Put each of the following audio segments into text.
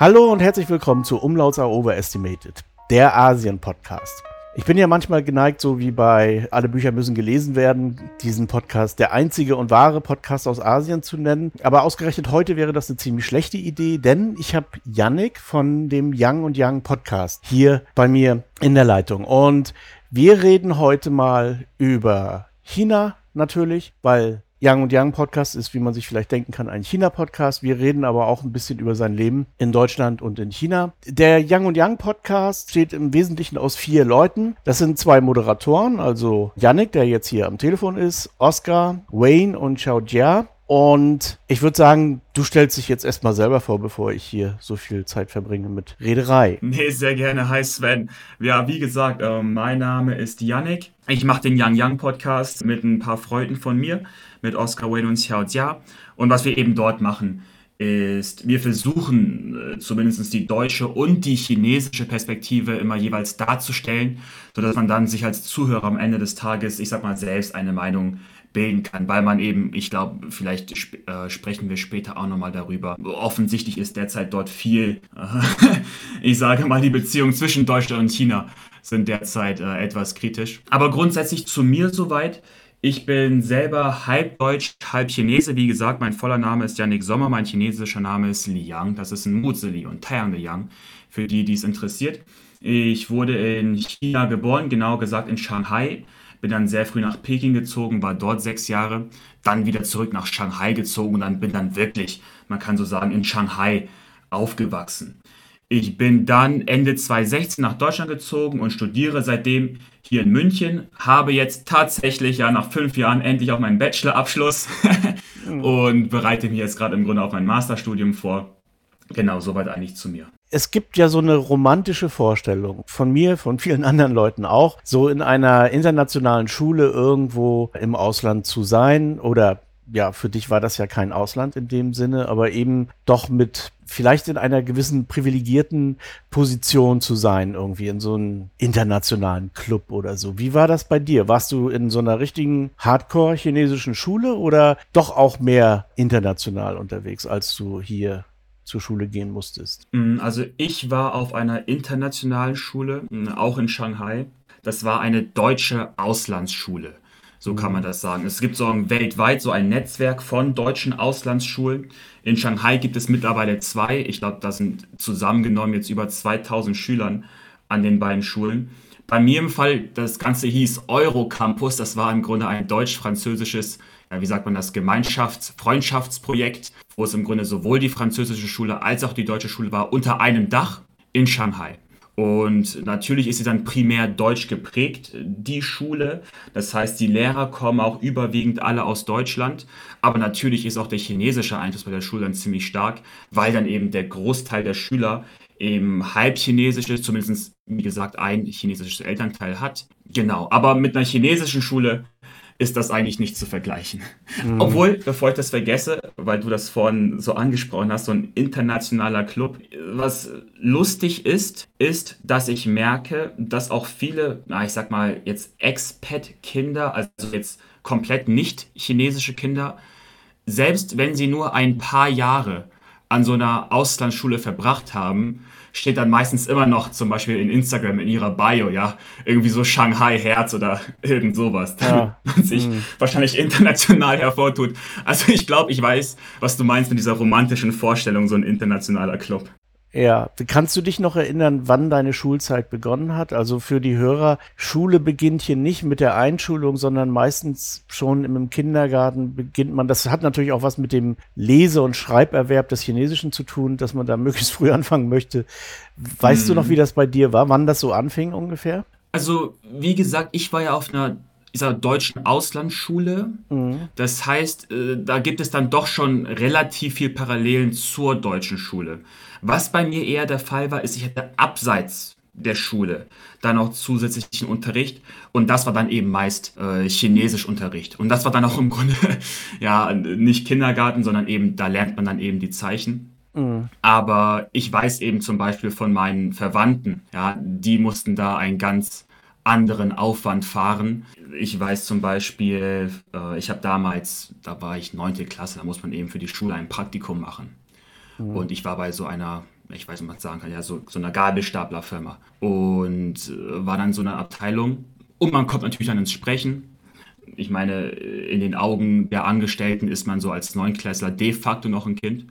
Hallo und herzlich willkommen zu Umlauts are Overestimated, der Asien-Podcast. Ich bin ja manchmal geneigt, so wie bei Alle Bücher müssen gelesen werden, diesen Podcast der einzige und wahre Podcast aus Asien zu nennen. Aber ausgerechnet heute wäre das eine ziemlich schlechte Idee, denn ich habe Yannick von dem Young und Young Podcast hier bei mir in der Leitung. Und wir reden heute mal über China natürlich, weil Young und Young Podcast ist, wie man sich vielleicht denken kann, ein China-Podcast. Wir reden aber auch ein bisschen über sein Leben in Deutschland und in China. Der Young und Young Podcast steht im Wesentlichen aus vier Leuten. Das sind zwei Moderatoren, also Yannick, der jetzt hier am Telefon ist, Oscar, Wayne und Xiao Jia. Und ich würde sagen, du stellst dich jetzt erstmal selber vor, bevor ich hier so viel Zeit verbringe mit Rederei. Nee, sehr gerne. Hi Sven. Ja, wie gesagt, äh, mein Name ist Yannick. Ich mache den Yang Yang Podcast mit ein paar Freunden von mir, mit Oscar Wayne und Xiao Jia. Und was wir eben dort machen, ist, wir versuchen äh, zumindest die deutsche und die chinesische Perspektive immer jeweils darzustellen, sodass man dann sich als Zuhörer am Ende des Tages, ich sag mal, selbst eine Meinung bilden kann, weil man eben, ich glaube, vielleicht sp äh, sprechen wir später auch nochmal darüber. Offensichtlich ist derzeit dort viel, äh, ich sage mal, die Beziehungen zwischen Deutschland und China sind derzeit äh, etwas kritisch. Aber grundsätzlich zu mir soweit. Ich bin selber halb Deutsch, halb Chinese. Wie gesagt, mein voller Name ist Yannick Sommer, mein chinesischer Name ist Liang. Das ist ein Muzeli und Taiyang Liang, für die, die es interessiert. Ich wurde in China geboren, genau gesagt in Shanghai bin dann sehr früh nach Peking gezogen, war dort sechs Jahre, dann wieder zurück nach Shanghai gezogen und dann bin dann wirklich, man kann so sagen, in Shanghai aufgewachsen. Ich bin dann Ende 2016 nach Deutschland gezogen und studiere seitdem hier in München. Habe jetzt tatsächlich ja nach fünf Jahren endlich auch meinen Bachelorabschluss und bereite mich jetzt gerade im Grunde auf mein Masterstudium vor. Genau, soweit eigentlich zu mir es gibt ja so eine romantische Vorstellung von mir, von vielen anderen Leuten auch, so in einer internationalen Schule irgendwo im Ausland zu sein oder ja, für dich war das ja kein Ausland in dem Sinne, aber eben doch mit vielleicht in einer gewissen privilegierten Position zu sein, irgendwie in so einem internationalen Club oder so. Wie war das bei dir? Warst du in so einer richtigen Hardcore-chinesischen Schule oder doch auch mehr international unterwegs, als du hier zur Schule gehen musstest? Mm, also ich war auf einer internationalen Schule, mm, auch in Shanghai. Das war eine deutsche Auslandsschule. So kann man mhm. das sagen. Es gibt so ein, weltweit so ein Netzwerk von deutschen Auslandsschulen. In Shanghai gibt es mittlerweile zwei. Ich glaube, da sind zusammengenommen jetzt über 2000 Schülern an den beiden Schulen. Bei mir im Fall, das Ganze hieß Eurocampus. Das war im Grunde ein deutsch-französisches wie sagt man das, Gemeinschafts-, Freundschaftsprojekt, wo es im Grunde sowohl die französische Schule als auch die deutsche Schule war, unter einem Dach in Shanghai. Und natürlich ist sie dann primär deutsch geprägt, die Schule. Das heißt, die Lehrer kommen auch überwiegend alle aus Deutschland. Aber natürlich ist auch der chinesische Einfluss bei der Schule dann ziemlich stark, weil dann eben der Großteil der Schüler eben halb chinesisch ist, zumindest wie gesagt ein chinesisches Elternteil hat. Genau, aber mit einer chinesischen Schule ist das eigentlich nicht zu vergleichen. Mhm. Obwohl, bevor ich das vergesse, weil du das vorhin so angesprochen hast, so ein internationaler Club, was lustig ist, ist, dass ich merke, dass auch viele, na, ich sag mal jetzt Expat-Kinder, also jetzt komplett nicht chinesische Kinder, selbst wenn sie nur ein paar Jahre an so einer Auslandsschule verbracht haben, steht dann meistens immer noch zum Beispiel in Instagram in ihrer Bio, ja, irgendwie so Shanghai Herz oder irgend sowas, ja. man sich mhm. wahrscheinlich international hervortut. Also ich glaube, ich weiß, was du meinst mit dieser romantischen Vorstellung, so ein internationaler Club. Ja, kannst du dich noch erinnern, wann deine Schulzeit begonnen hat? Also für die Hörer, Schule beginnt hier nicht mit der Einschulung, sondern meistens schon im Kindergarten beginnt man. Das hat natürlich auch was mit dem Lese- und Schreiberwerb des Chinesischen zu tun, dass man da möglichst früh anfangen möchte. Weißt hm. du noch, mhm. wie das bei dir war, wann das so anfing ungefähr? Also, wie gesagt, ich war ja auf einer dieser deutschen Auslandsschule. Mhm. Das heißt, äh, da gibt es dann doch schon relativ viel Parallelen zur deutschen Schule. Was bei mir eher der Fall war, ist, ich hatte abseits der Schule dann auch zusätzlichen Unterricht und das war dann eben meist äh, Chinesischunterricht und das war dann auch im Grunde ja nicht Kindergarten, sondern eben da lernt man dann eben die Zeichen. Mhm. Aber ich weiß eben zum Beispiel von meinen Verwandten, ja, die mussten da einen ganz anderen Aufwand fahren. Ich weiß zum Beispiel, äh, ich habe damals, da war ich neunte Klasse, da muss man eben für die Schule ein Praktikum machen. Mhm. Und ich war bei so einer ich weiß nicht, was man sagen kann, ja, so, so einer Gabelstaplerfirma. Und äh, war dann so eine Abteilung. Und man kommt natürlich dann ins Sprechen. Ich meine, in den Augen der Angestellten ist man so als Neunklässler de facto noch ein Kind.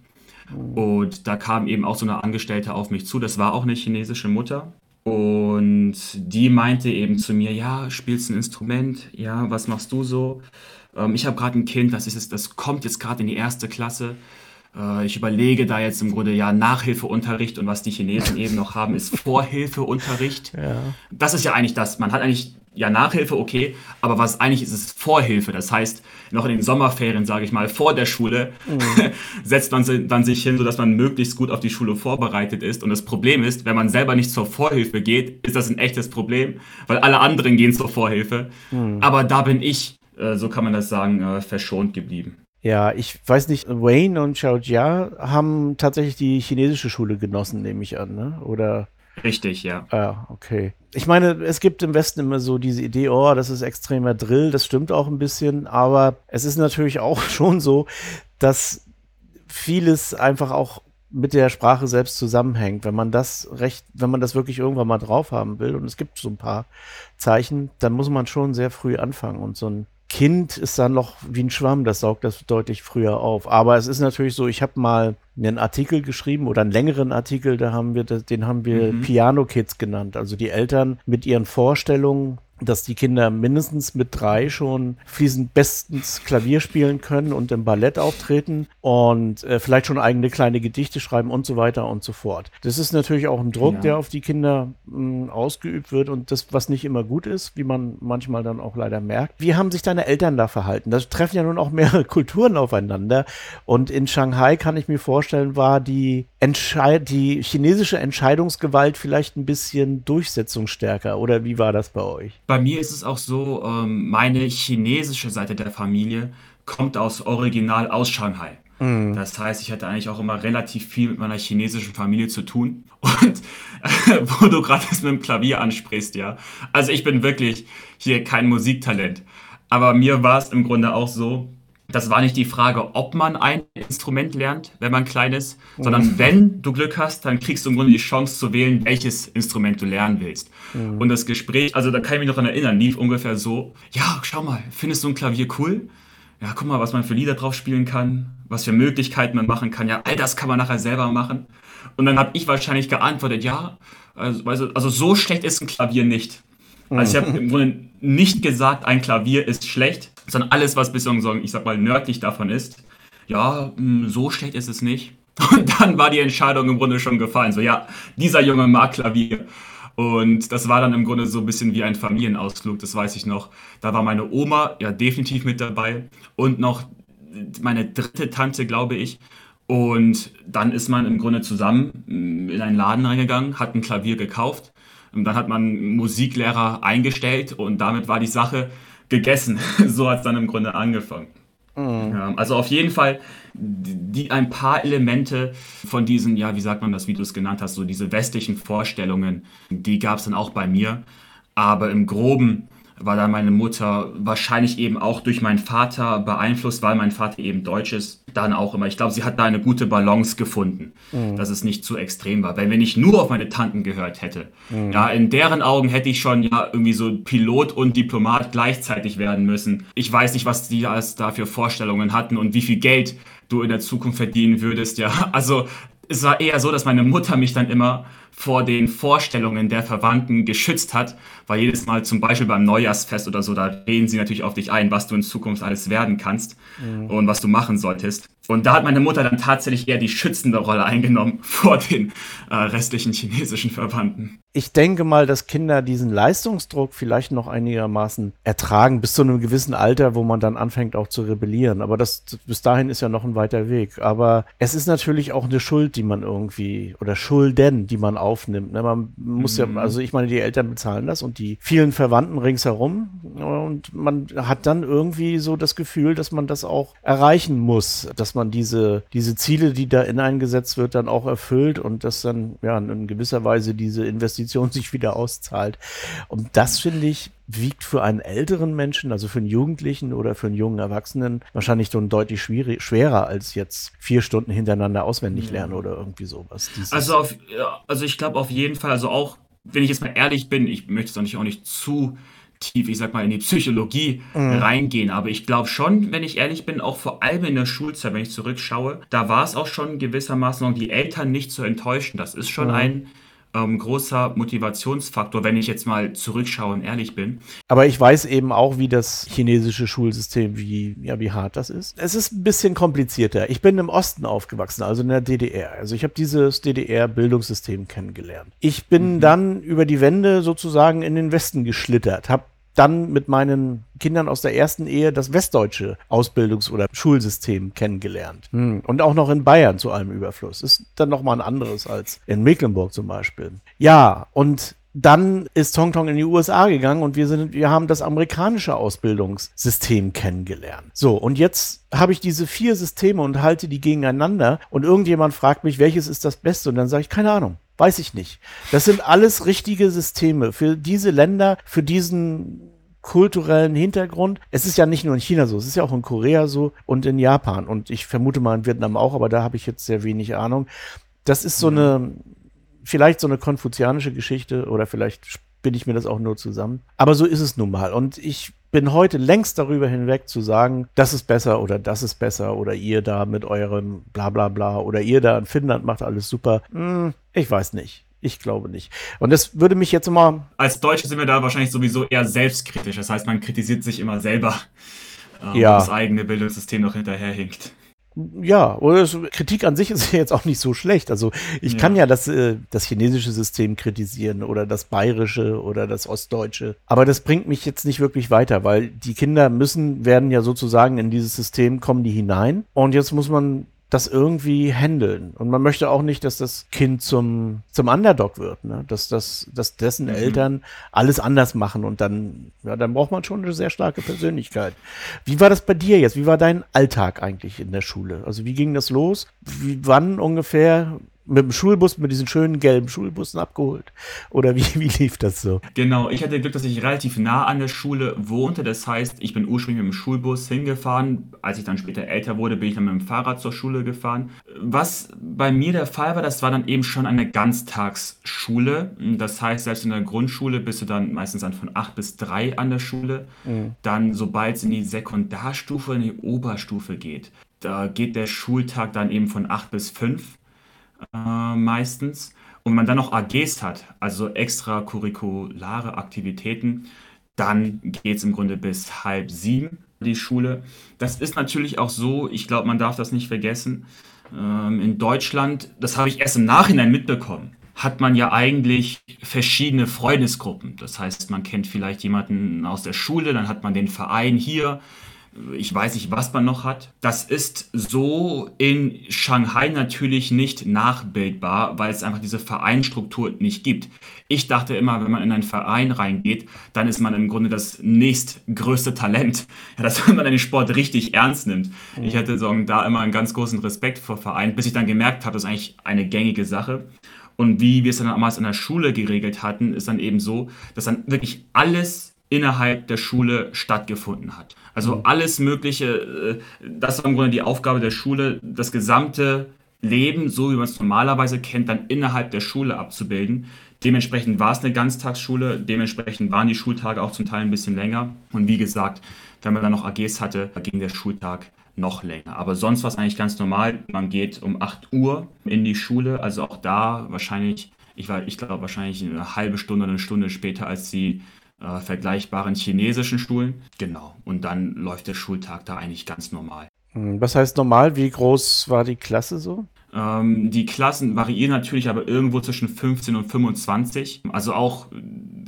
Und da kam eben auch so eine Angestellte auf mich zu. Das war auch eine chinesische Mutter. Und die meinte eben zu mir, ja, spielst ein Instrument? Ja, was machst du so? Ähm, ich habe gerade ein Kind, das, ist, das kommt jetzt gerade in die erste Klasse. Äh, ich überlege da jetzt im Grunde ja Nachhilfeunterricht und was die Chinesen eben noch haben, ist Vorhilfeunterricht. Ja. Das ist ja eigentlich das. Man hat eigentlich ja Nachhilfe, okay, aber was eigentlich ist, ist Vorhilfe. Das heißt, noch in den Sommerferien, sage ich mal, vor der Schule mhm. setzt man dann sich hin, sodass man möglichst gut auf die Schule vorbereitet ist. Und das Problem ist, wenn man selber nicht zur Vorhilfe geht, ist das ein echtes Problem, weil alle anderen gehen zur Vorhilfe. Mhm. Aber da bin ich, äh, so kann man das sagen, äh, verschont geblieben. Ja, ich weiß nicht, Wayne und Xiao Jia haben tatsächlich die chinesische Schule genossen, nehme ich an, ne? Oder? Richtig, ja. Ah, okay. Ich meine, es gibt im Westen immer so diese Idee, oh, das ist extremer Drill, das stimmt auch ein bisschen, aber es ist natürlich auch schon so, dass vieles einfach auch mit der Sprache selbst zusammenhängt. Wenn man das recht, wenn man das wirklich irgendwann mal drauf haben will, und es gibt so ein paar Zeichen, dann muss man schon sehr früh anfangen und so ein Kind ist dann noch wie ein Schwamm, das saugt das deutlich früher auf. Aber es ist natürlich so, ich habe mal einen Artikel geschrieben oder einen längeren Artikel, da haben wir das, den haben wir mhm. Piano Kids genannt. Also die Eltern mit ihren Vorstellungen dass die Kinder mindestens mit drei schon fließend bestens Klavier spielen können und im Ballett auftreten und äh, vielleicht schon eigene kleine Gedichte schreiben und so weiter und so fort. Das ist natürlich auch ein Druck, ja. der auf die Kinder mh, hm, ausgeübt wird und das, was nicht immer gut ist, wie man manchmal dann auch leider merkt. Wie haben sich deine Eltern da verhalten? Da treffen ja nun auch mehrere Kulturen aufeinander und in Shanghai kann ich mir vorstellen, war die, Entscheid die chinesische Entscheidungsgewalt vielleicht ein bisschen durchsetzungsstärker oder wie war das bei euch? Bei mir ist es auch so, ähm, meine chinesische Seite der Familie kommt aus original aus Shanghai. Mhm. Das heißt, ich hatte eigentlich auch immer relativ viel mit meiner chinesischen Familie zu tun. Und äh, wo du gerade das mit dem Klavier ansprichst, ja. Also ich bin wirklich hier kein Musiktalent. Aber mir war es im Grunde auch so, das war nicht die Frage, ob man ein Instrument lernt, wenn man klein ist, mhm. sondern wenn du Glück hast, dann kriegst du im Grunde die Chance zu wählen, welches Instrument du lernen willst. Mhm. Und das Gespräch, also da kann ich mich noch daran erinnern, lief ungefähr so, ja, schau mal, findest du ein Klavier cool? Ja, guck mal, was man für Lieder drauf spielen kann, was für Möglichkeiten man machen kann. Ja, all das kann man nachher selber machen. Und dann habe ich wahrscheinlich geantwortet, ja, also, also so schlecht ist ein Klavier nicht. Also ich habe im Grunde nicht gesagt, ein Klavier ist schlecht, sondern alles, was bis so, ich sag mal, nördlich davon ist, ja, hm, so schlecht ist es nicht. Und dann war die Entscheidung im Grunde schon gefallen. So, ja, dieser Junge mag Klavier. Und das war dann im Grunde so ein bisschen wie ein Familienausflug, das weiß ich noch. Da war meine Oma ja definitiv mit dabei und noch meine dritte Tante, glaube ich. Und dann ist man im Grunde zusammen in einen Laden reingegangen, hat ein Klavier gekauft und dann hat man Musiklehrer eingestellt und damit war die Sache gegessen. so hat es dann im Grunde angefangen. Mhm. Also auf jeden Fall die, ein paar Elemente von diesen, ja, wie sagt man das, wie du es genannt hast, so diese westlichen Vorstellungen, die gab es dann auch bei mir. Aber im Groben war da meine Mutter wahrscheinlich eben auch durch meinen Vater beeinflusst, weil mein Vater eben Deutsch ist, dann auch immer. Ich glaube, sie hat da eine gute Balance gefunden, mhm. dass es nicht zu extrem war. Weil wenn ich nur auf meine Tanten gehört hätte, mhm. ja, in deren Augen hätte ich schon ja irgendwie so Pilot und Diplomat gleichzeitig werden müssen. Ich weiß nicht, was die als da für Vorstellungen hatten und wie viel Geld du in der Zukunft verdienen würdest, ja. Also es war eher so, dass meine Mutter mich dann immer vor den Vorstellungen der Verwandten geschützt hat, weil jedes Mal zum Beispiel beim Neujahrsfest oder so, da reden sie natürlich auf dich ein, was du in Zukunft alles werden kannst mhm. und was du machen solltest. Und da hat meine Mutter dann tatsächlich eher die schützende Rolle eingenommen vor den äh, restlichen chinesischen Verwandten. Ich denke mal, dass Kinder diesen Leistungsdruck vielleicht noch einigermaßen ertragen, bis zu einem gewissen Alter, wo man dann anfängt auch zu rebellieren. Aber das bis dahin ist ja noch ein weiter Weg. Aber es ist natürlich auch eine Schuld, die man irgendwie, oder Schulden, die man aufnimmt. Ne? Man muss mhm. ja, also ich meine, die Eltern bezahlen das und die vielen Verwandten ringsherum. Und man hat dann irgendwie so das Gefühl, dass man das auch erreichen muss, dass man man diese, diese Ziele, die da in eingesetzt wird, dann auch erfüllt und dass dann ja in gewisser Weise diese Investition sich wieder auszahlt. Und das finde ich wiegt für einen älteren Menschen, also für einen Jugendlichen oder für einen jungen Erwachsenen, wahrscheinlich schon deutlich schwerer als jetzt vier Stunden hintereinander auswendig lernen oder irgendwie sowas. Dieses also, auf, also ich glaube auf jeden Fall, also auch, wenn ich jetzt mal ehrlich bin, ich möchte es auch nicht, auch nicht zu tief, ich sag mal, in die Psychologie mhm. reingehen. Aber ich glaube schon, wenn ich ehrlich bin, auch vor allem in der Schulzeit, wenn ich zurückschaue, da war es auch schon gewissermaßen, die Eltern nicht zu enttäuschen. Das ist schon mhm. ein ähm, großer Motivationsfaktor, wenn ich jetzt mal zurückschaue und ehrlich bin. Aber ich weiß eben auch, wie das chinesische Schulsystem, wie, ja, wie hart das ist. Es ist ein bisschen komplizierter. Ich bin im Osten aufgewachsen, also in der DDR. Also ich habe dieses DDR-Bildungssystem kennengelernt. Ich bin mhm. dann über die Wände sozusagen in den Westen geschlittert, habe dann mit meinen Kindern aus der ersten Ehe das westdeutsche Ausbildungs- oder Schulsystem kennengelernt. Hm. Und auch noch in Bayern zu allem Überfluss. Ist dann nochmal ein anderes als in Mecklenburg zum Beispiel. Ja, und dann ist Tong Tong in die USA gegangen und wir sind, wir haben das amerikanische Ausbildungssystem kennengelernt. So, und jetzt habe ich diese vier Systeme und halte die gegeneinander und irgendjemand fragt mich, welches ist das Beste? Und dann sage ich, keine Ahnung. Weiß ich nicht. Das sind alles richtige Systeme für diese Länder, für diesen kulturellen Hintergrund. Es ist ja nicht nur in China so, es ist ja auch in Korea so und in Japan und ich vermute mal in Vietnam auch, aber da habe ich jetzt sehr wenig Ahnung. Das ist so eine, vielleicht so eine konfuzianische Geschichte oder vielleicht bin ich mir das auch nur zusammen. Aber so ist es nun mal. Und ich bin heute längst darüber hinweg zu sagen, das ist besser oder das ist besser oder ihr da mit eurem bla bla bla oder ihr da in Finnland macht alles super. Hm, ich weiß nicht. Ich glaube nicht. Und das würde mich jetzt immer. Als Deutsche sind wir da wahrscheinlich sowieso eher selbstkritisch. Das heißt, man kritisiert sich immer selber, äh, ja. das eigene Bildungssystem noch hinterherhinkt. Ja, oder Kritik an sich ist ja jetzt auch nicht so schlecht. Also ich ja. kann ja das, äh, das chinesische System kritisieren oder das bayerische oder das ostdeutsche. Aber das bringt mich jetzt nicht wirklich weiter, weil die Kinder müssen, werden ja sozusagen in dieses System kommen die hinein. Und jetzt muss man das irgendwie handeln. Und man möchte auch nicht, dass das Kind zum, zum Underdog wird, ne? dass, das, dass dessen mhm. Eltern alles anders machen und dann, ja, dann braucht man schon eine sehr starke Persönlichkeit. Wie war das bei dir jetzt? Wie war dein Alltag eigentlich in der Schule? Also wie ging das los? Wie, wann ungefähr mit dem Schulbus, mit diesen schönen gelben Schulbussen abgeholt? Oder wie, wie lief das so? Genau, ich hatte Glück, dass ich relativ nah an der Schule wohnte. Das heißt, ich bin ursprünglich mit dem Schulbus hingefahren. Als ich dann später älter wurde, bin ich dann mit dem Fahrrad zur Schule gefahren. Was bei mir der Fall war, das war dann eben schon eine Ganztagsschule. Das heißt, selbst in der Grundschule bist du dann meistens dann von 8 bis 3 an der Schule. Mhm. Dann, sobald es in die Sekundarstufe, in die Oberstufe geht, da geht der Schultag dann eben von 8 bis 5 äh, meistens. Und wenn man dann noch AGs hat, also extracurriculare Aktivitäten, dann geht es im Grunde bis halb sieben die Schule. Das ist natürlich auch so, ich glaube, man darf das nicht vergessen. Ähm, in Deutschland, das habe ich erst im Nachhinein mitbekommen, hat man ja eigentlich verschiedene Freundesgruppen. Das heißt, man kennt vielleicht jemanden aus der Schule, dann hat man den Verein hier, ich weiß nicht, was man noch hat. Das ist so in Shanghai natürlich nicht nachbildbar, weil es einfach diese Vereinstruktur nicht gibt. Ich dachte immer, wenn man in einen Verein reingeht, dann ist man im Grunde das nächstgrößte Talent, ja, dass man den Sport richtig ernst nimmt. Ich hatte so, da immer einen ganz großen Respekt vor Vereinen, bis ich dann gemerkt habe, das ist eigentlich eine gängige Sache. Und wie wir es dann damals in der Schule geregelt hatten, ist dann eben so, dass dann wirklich alles innerhalb der Schule stattgefunden hat. Also mhm. alles Mögliche, äh, das war im Grunde die Aufgabe der Schule, das gesamte Leben, so wie man es normalerweise kennt, dann innerhalb der Schule abzubilden. Dementsprechend war es eine Ganztagsschule, dementsprechend waren die Schultage auch zum Teil ein bisschen länger. Und wie gesagt, wenn man dann noch AGs hatte, ging der Schultag noch länger. Aber sonst war es eigentlich ganz normal. Man geht um 8 Uhr in die Schule, also auch da wahrscheinlich, ich, ich glaube wahrscheinlich eine halbe Stunde oder eine Stunde später als die äh, vergleichbaren chinesischen Schulen. Genau. Und dann läuft der Schultag da eigentlich ganz normal. Hm, was heißt normal? Wie groß war die Klasse so? Ähm, die Klassen variieren natürlich aber irgendwo zwischen 15 und 25. Also auch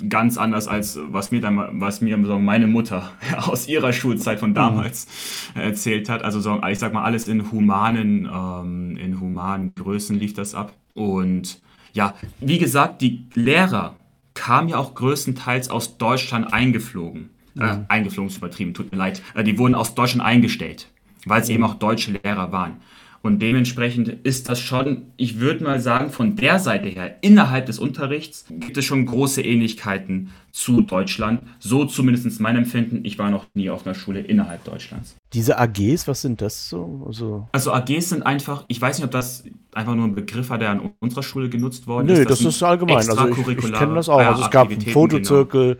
ganz anders als was mir dann, was mir meine Mutter aus ihrer Schulzeit von damals mhm. erzählt hat. Also so, ich sag mal, alles in humanen, ähm, in humanen Größen lief das ab. Und ja, wie gesagt, die Lehrer kam ja auch größtenteils aus Deutschland eingeflogen. Äh, mhm. eingeflogen ist übertrieben, tut mir leid. Äh, die wurden aus Deutschland eingestellt, weil es mhm. eben auch deutsche Lehrer waren. Und dementsprechend ist das schon, ich würde mal sagen, von der Seite her, innerhalb des Unterrichts gibt es schon große Ähnlichkeiten zu Deutschland. So zumindest mein Empfinden. Ich war noch nie auf einer Schule innerhalb Deutschlands. Diese AGs, was sind das so? Also, also AGs sind einfach, ich weiß nicht, ob das einfach nur ein Begriff war, der an unserer Schule genutzt worden Nö, ist. Nö, das, das ist allgemein. Also ich, ich kenne das auch. Also es gab einen Fotozirkel,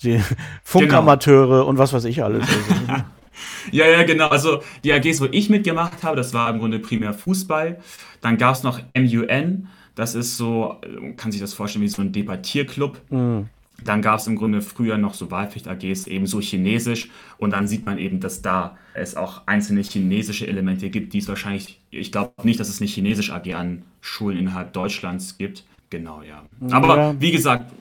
genau. die Funkamateure genau. und was weiß ich alles. Ja, ja, genau. Also die AGs, wo ich mitgemacht habe, das war im Grunde primär Fußball. Dann gab es noch MUN. Das ist so, man kann sich das vorstellen wie so ein Debattierclub. Mhm. Dann gab es im Grunde früher noch so Wahlpflicht-AGs, ebenso Chinesisch. Und dann sieht man eben, dass da es auch einzelne chinesische Elemente gibt, die es wahrscheinlich, ich glaube nicht, dass es eine Chinesisch-AG an Schulen innerhalb Deutschlands gibt. Genau, ja. Aber ja. wie gesagt,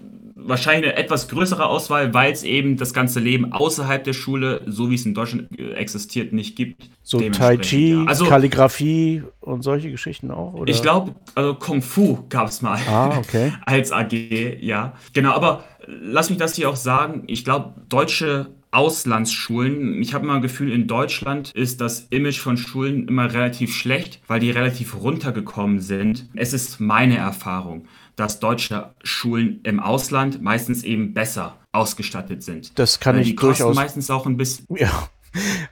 wahrscheinlich eine etwas größere Auswahl, weil es eben das ganze Leben außerhalb der Schule, so wie es in Deutschland äh, existiert, nicht gibt. So Tai Chi, ja. also, Kalligrafie und solche Geschichten auch? Oder? Ich glaube, also Kung Fu gab es mal ah, okay. als AG, ja. Genau, aber lass mich das hier auch sagen. Ich glaube, deutsche Auslandsschulen. Ich habe immer ein Gefühl, in Deutschland ist das Image von Schulen immer relativ schlecht, weil die relativ runtergekommen sind. Es ist meine Erfahrung dass deutsche Schulen im Ausland meistens eben besser ausgestattet sind. Das kann ich die durchaus. meistens auch ein bisschen. Ja.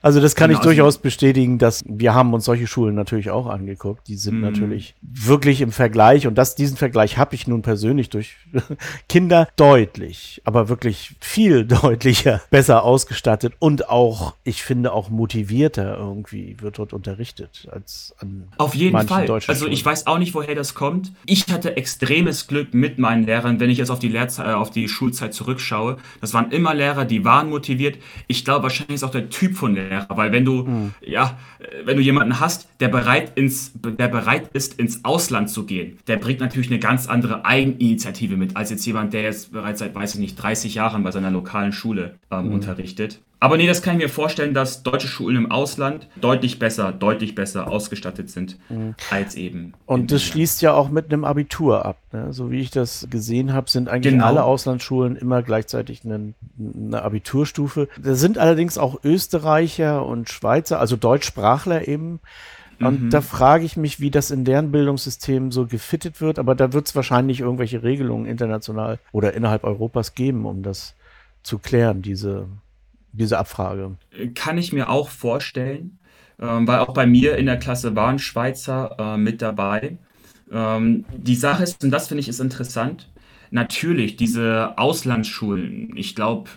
Also das kann genau, ich durchaus bestätigen, dass wir haben uns solche Schulen natürlich auch angeguckt. Die sind mhm. natürlich wirklich im Vergleich und das, diesen Vergleich habe ich nun persönlich durch Kinder deutlich, aber wirklich viel deutlicher besser ausgestattet und auch, ich finde auch motivierter irgendwie wird dort unterrichtet als an Auf jeden Fall. Also ich weiß auch nicht, woher das kommt. Ich hatte extremes Glück mit meinen Lehrern, wenn ich jetzt auf die Lehrzeit, äh, auf die Schulzeit zurückschaue. Das waren immer Lehrer, die waren motiviert. Ich glaube, wahrscheinlich ist auch der Typ Typ von Lehrer, weil wenn du, mhm. ja, wenn du jemanden hast, der bereit, ins, der bereit ist, ins Ausland zu gehen, der bringt natürlich eine ganz andere Eigeninitiative mit, als jetzt jemand, der jetzt bereits seit, weiß ich nicht, 30 Jahren bei seiner lokalen Schule ähm, mhm. unterrichtet. Aber nee, das kann ich mir vorstellen, dass deutsche Schulen im Ausland deutlich besser, deutlich besser ausgestattet sind mhm. als eben. Und das schließt ja auch mit einem Abitur ab. Ne? So wie ich das gesehen habe, sind eigentlich genau. alle Auslandsschulen immer gleichzeitig eine, eine Abiturstufe. Da sind allerdings auch Österreicher und Schweizer, also Deutschsprachler eben. Und mhm. da frage ich mich, wie das in deren Bildungssystem so gefittet wird. Aber da wird es wahrscheinlich irgendwelche Regelungen international oder innerhalb Europas geben, um das zu klären, diese diese Abfrage. Kann ich mir auch vorstellen, ähm, weil auch bei mir in der Klasse waren Schweizer äh, mit dabei. Ähm, die Sache ist, und das finde ich ist interessant, natürlich diese Auslandsschulen, ich glaube,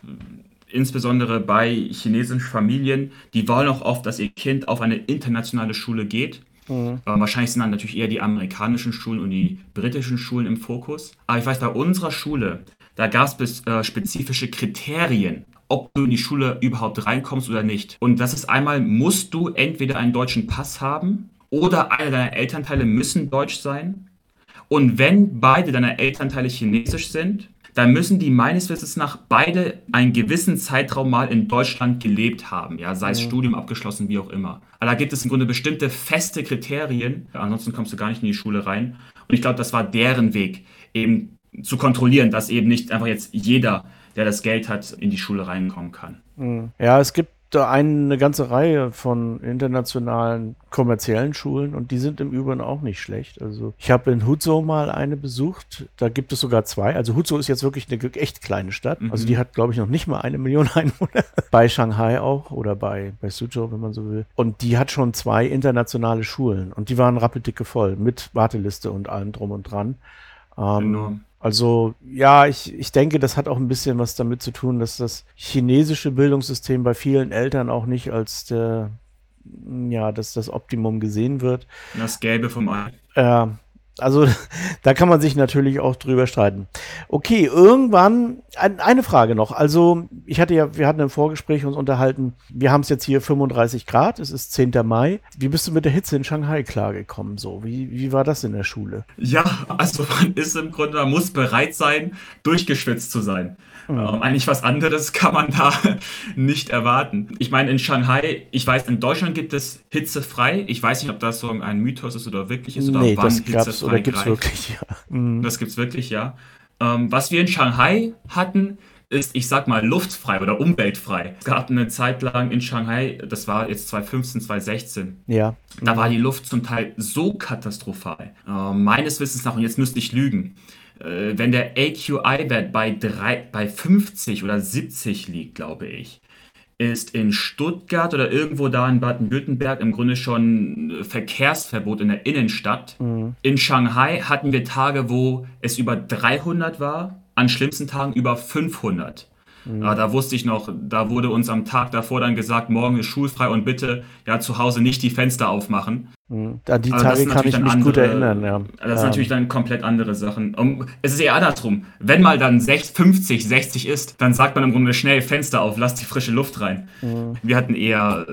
insbesondere bei chinesischen Familien, die wollen auch oft, dass ihr Kind auf eine internationale Schule geht. Mhm. Äh, wahrscheinlich sind dann natürlich eher die amerikanischen Schulen und die britischen Schulen im Fokus. Aber ich weiß, bei unserer Schule, da gab es äh, spezifische Kriterien, ob du in die Schule überhaupt reinkommst oder nicht. Und das ist einmal, musst du entweder einen deutschen Pass haben oder einer deiner Elternteile müssen deutsch sein. Und wenn beide deiner Elternteile chinesisch sind, dann müssen die meines Wissens nach beide einen gewissen Zeitraum mal in Deutschland gelebt haben, ja, sei es mhm. Studium abgeschlossen, wie auch immer. Aber da gibt es im Grunde bestimmte feste Kriterien, ansonsten kommst du gar nicht in die Schule rein. Und ich glaube, das war deren Weg, eben zu kontrollieren, dass eben nicht einfach jetzt jeder der das Geld hat, in die Schule reinkommen kann. Mhm. Ja, es gibt eine ganze Reihe von internationalen kommerziellen Schulen und die sind im Übrigen auch nicht schlecht. Also ich habe in Huzhou mal eine besucht, da gibt es sogar zwei. Also Huzhou ist jetzt wirklich eine echt kleine Stadt. Mhm. Also die hat, glaube ich, noch nicht mal eine Million Einwohner. bei Shanghai auch oder bei, bei Suzhou, wenn man so will. Und die hat schon zwei internationale Schulen und die waren rappeldicke voll mit Warteliste und allem drum und dran. Ähm, also ja, ich, ich denke, das hat auch ein bisschen was damit zu tun, dass das chinesische Bildungssystem bei vielen Eltern auch nicht als der, ja, dass das Optimum gesehen wird. Das Gelbe vom Ei. Ja, also da kann man sich natürlich auch drüber streiten. Okay, irgendwann ein, eine Frage noch. Also ich hatte ja, wir hatten im Vorgespräch uns unterhalten. Wir haben es jetzt hier 35 Grad. Es ist 10. Mai. Wie bist du mit der Hitze in Shanghai klargekommen? So, wie, wie war das in der Schule? Ja, also man ist im Grunde, man muss bereit sein, durchgeschwitzt zu sein. Mhm. Ähm, eigentlich was anderes kann man da nicht erwarten. Ich meine, in Shanghai, ich weiß, in Deutschland gibt es hitzefrei. Ich weiß nicht, ob das so ein Mythos ist oder wirklich ist oder nee, wann das oder gibt's wirklich, ja. Mhm. Das gibt's wirklich, ja. Ähm, was wir in Shanghai hatten, ist, ich sag mal, luftfrei oder umweltfrei. Es gab eine Zeit lang in Shanghai, das war jetzt 2015, 2016. Ja. Da war die Luft zum Teil so katastrophal. Äh, meines Wissens nach, und jetzt müsste ich lügen, äh, wenn der AQI-Wert bei, bei 50 oder 70 liegt, glaube ich, ist in Stuttgart oder irgendwo da in Baden-Württemberg im Grunde schon Verkehrsverbot in der Innenstadt. Mhm. In Shanghai hatten wir Tage, wo es über 300 war, an schlimmsten Tagen über 500. Mhm. Da wusste ich noch, da wurde uns am Tag davor dann gesagt, morgen ist schulfrei und bitte ja zu Hause nicht die Fenster aufmachen. Mhm. An die also Tage kann ich mich andere, gut erinnern, ja. Das ist ja. natürlich dann komplett andere Sachen. Um, es ist eher andersrum. Wenn mal dann 60, 50, 60 ist, dann sagt man im Grunde schnell Fenster auf, lass die frische Luft rein. Mhm. Wir hatten eher äh,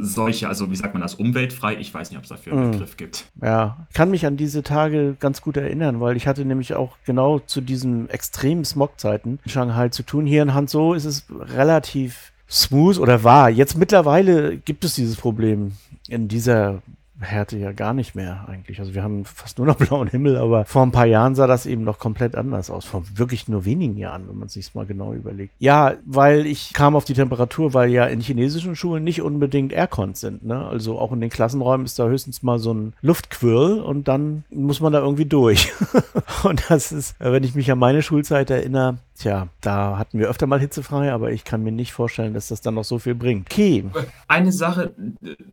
solche, also wie sagt man das, umweltfrei? Ich weiß nicht, ob es dafür einen mhm. Begriff gibt. Ja, kann mich an diese Tage ganz gut erinnern, weil ich hatte nämlich auch genau zu diesen extremen Smogzeiten in Shanghai zu tun. Hier in Hanzhou ist es relativ smooth oder war. Jetzt mittlerweile gibt es dieses Problem in dieser Härte ja gar nicht mehr eigentlich. Also wir haben fast nur noch blauen Himmel, aber vor ein paar Jahren sah das eben noch komplett anders aus. Vor wirklich nur wenigen Jahren, wenn man sich mal genau überlegt. Ja, weil ich kam auf die Temperatur, weil ja in chinesischen Schulen nicht unbedingt Aircons sind. Ne? Also auch in den Klassenräumen ist da höchstens mal so ein Luftquirl und dann muss man da irgendwie durch. und das ist, wenn ich mich an meine Schulzeit erinnere, Tja, da hatten wir öfter mal hitzefrei, aber ich kann mir nicht vorstellen, dass das dann noch so viel bringt. Okay. Eine Sache,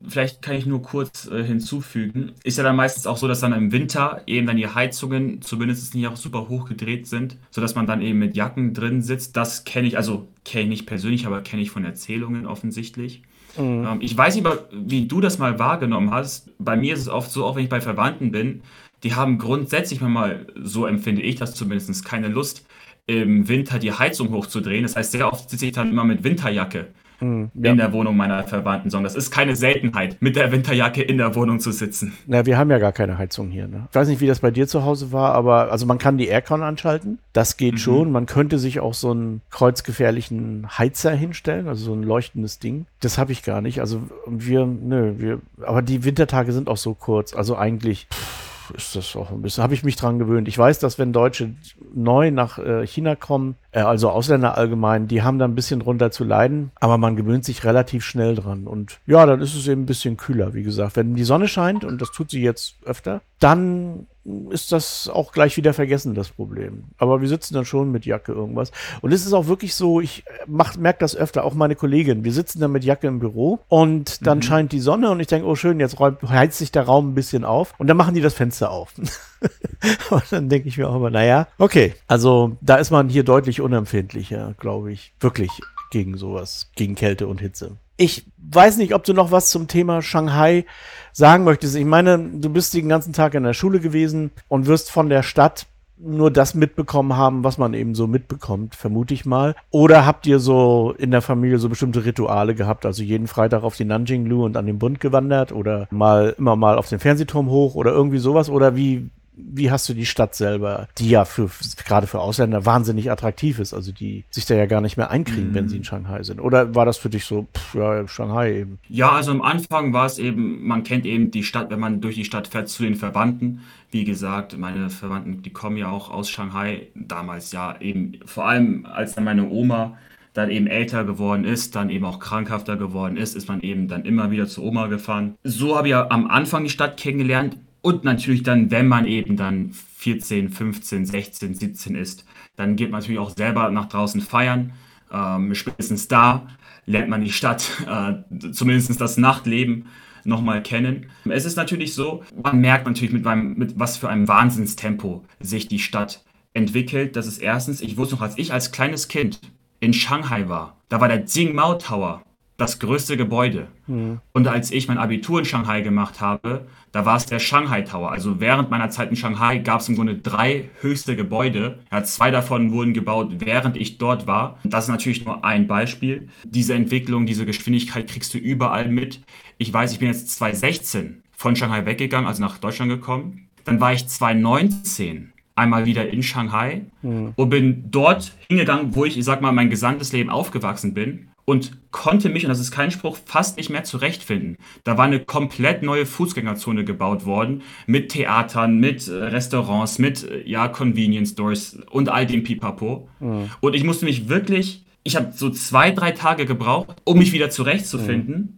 vielleicht kann ich nur kurz äh, hinzufügen, ist ja dann meistens auch so, dass dann im Winter eben dann die Heizungen zumindest nicht auch super hoch gedreht sind, sodass man dann eben mit Jacken drin sitzt. Das kenne ich, also kenne ich nicht persönlich, aber kenne ich von Erzählungen offensichtlich. Mhm. Ähm, ich weiß nicht, wie du das mal wahrgenommen hast. Bei mir ist es oft so, auch wenn ich bei Verwandten bin, die haben grundsätzlich mal, so empfinde ich das zumindest, keine Lust, im Winter die Heizung hochzudrehen. Das heißt, sehr oft sitze ich dann immer mit Winterjacke ja. in der Wohnung meiner Verwandten, sondern das ist keine Seltenheit, mit der Winterjacke in der Wohnung zu sitzen. Na, wir haben ja gar keine Heizung hier. Ne? Ich weiß nicht, wie das bei dir zu Hause war, aber also man kann die Aircon anschalten. Das geht mhm. schon. Man könnte sich auch so einen kreuzgefährlichen Heizer hinstellen, also so ein leuchtendes Ding. Das habe ich gar nicht. Also wir, nö, wir, aber die Wintertage sind auch so kurz. Also eigentlich. Pff, ist das auch ein bisschen, habe ich mich dran gewöhnt. Ich weiß, dass wenn Deutsche neu nach äh, China kommen, äh, also Ausländer allgemein, die haben da ein bisschen drunter zu leiden, aber man gewöhnt sich relativ schnell dran. Und ja, dann ist es eben ein bisschen kühler, wie gesagt. Wenn die Sonne scheint, und das tut sie jetzt öfter, dann ist das auch gleich wieder vergessen, das Problem. Aber wir sitzen dann schon mit Jacke irgendwas. Und es ist auch wirklich so, ich merke das öfter, auch meine Kollegin. Wir sitzen dann mit Jacke im Büro und dann mhm. scheint die Sonne und ich denke, oh schön, jetzt räumt, heizt sich der Raum ein bisschen auf. Und dann machen die das Fenster auf. und dann denke ich mir auch immer, naja, okay. Also da ist man hier deutlich unempfindlicher, glaube ich. Wirklich gegen sowas, gegen Kälte und Hitze. Ich weiß nicht, ob du noch was zum Thema Shanghai sagen möchtest. Ich meine, du bist den ganzen Tag in der Schule gewesen und wirst von der Stadt nur das mitbekommen haben, was man eben so mitbekommt, vermute ich mal. Oder habt ihr so in der Familie so bestimmte Rituale gehabt? Also jeden Freitag auf die Nanjing-Lu und an den Bund gewandert oder mal immer mal auf den Fernsehturm hoch oder irgendwie sowas? Oder wie, wie hast du die Stadt selber, die ja für gerade für Ausländer wahnsinnig attraktiv ist, also die sich da ja gar nicht mehr einkriegen, mm. wenn sie in Shanghai sind? Oder war das für dich so, pff, ja, Shanghai eben? Ja, also am Anfang war es eben, man kennt eben die Stadt, wenn man durch die Stadt fährt zu den Verwandten. Wie gesagt, meine Verwandten, die kommen ja auch aus Shanghai, damals ja eben, vor allem als dann meine Oma dann eben älter geworden ist, dann eben auch krankhafter geworden ist, ist man eben dann immer wieder zur Oma gefahren. So habe ich ja am Anfang die Stadt kennengelernt. Und natürlich dann, wenn man eben dann 14, 15, 16, 17 ist, dann geht man natürlich auch selber nach draußen feiern. Ähm, spätestens da lernt man die Stadt, äh, zumindest das Nachtleben, nochmal kennen. Es ist natürlich so, man merkt natürlich mit, meinem, mit was für einem Wahnsinnstempo sich die Stadt entwickelt. Das ist erstens, ich wusste noch, als ich als kleines Kind in Shanghai war, da war der Jingmao Tower das größte Gebäude. Mhm. Und als ich mein Abitur in Shanghai gemacht habe, da war es der Shanghai Tower. Also während meiner Zeit in Shanghai gab es im Grunde drei höchste Gebäude. Ja, zwei davon wurden gebaut, während ich dort war. Das ist natürlich nur ein Beispiel. Diese Entwicklung, diese Geschwindigkeit kriegst du überall mit. Ich weiß, ich bin jetzt 2016 von Shanghai weggegangen, also nach Deutschland gekommen. Dann war ich 2019 einmal wieder in Shanghai mhm. und bin dort hingegangen, wo ich, ich sag mal, mein gesamtes Leben aufgewachsen bin und konnte mich, und das ist kein Spruch, fast nicht mehr zurechtfinden. Da war eine komplett neue Fußgängerzone gebaut worden, mit Theatern, mit äh, Restaurants, mit äh, ja, Convenience Stores und all dem Pipapo. Mhm. Und ich musste mich wirklich, ich habe so zwei, drei Tage gebraucht, um mich wieder zurechtzufinden, mhm.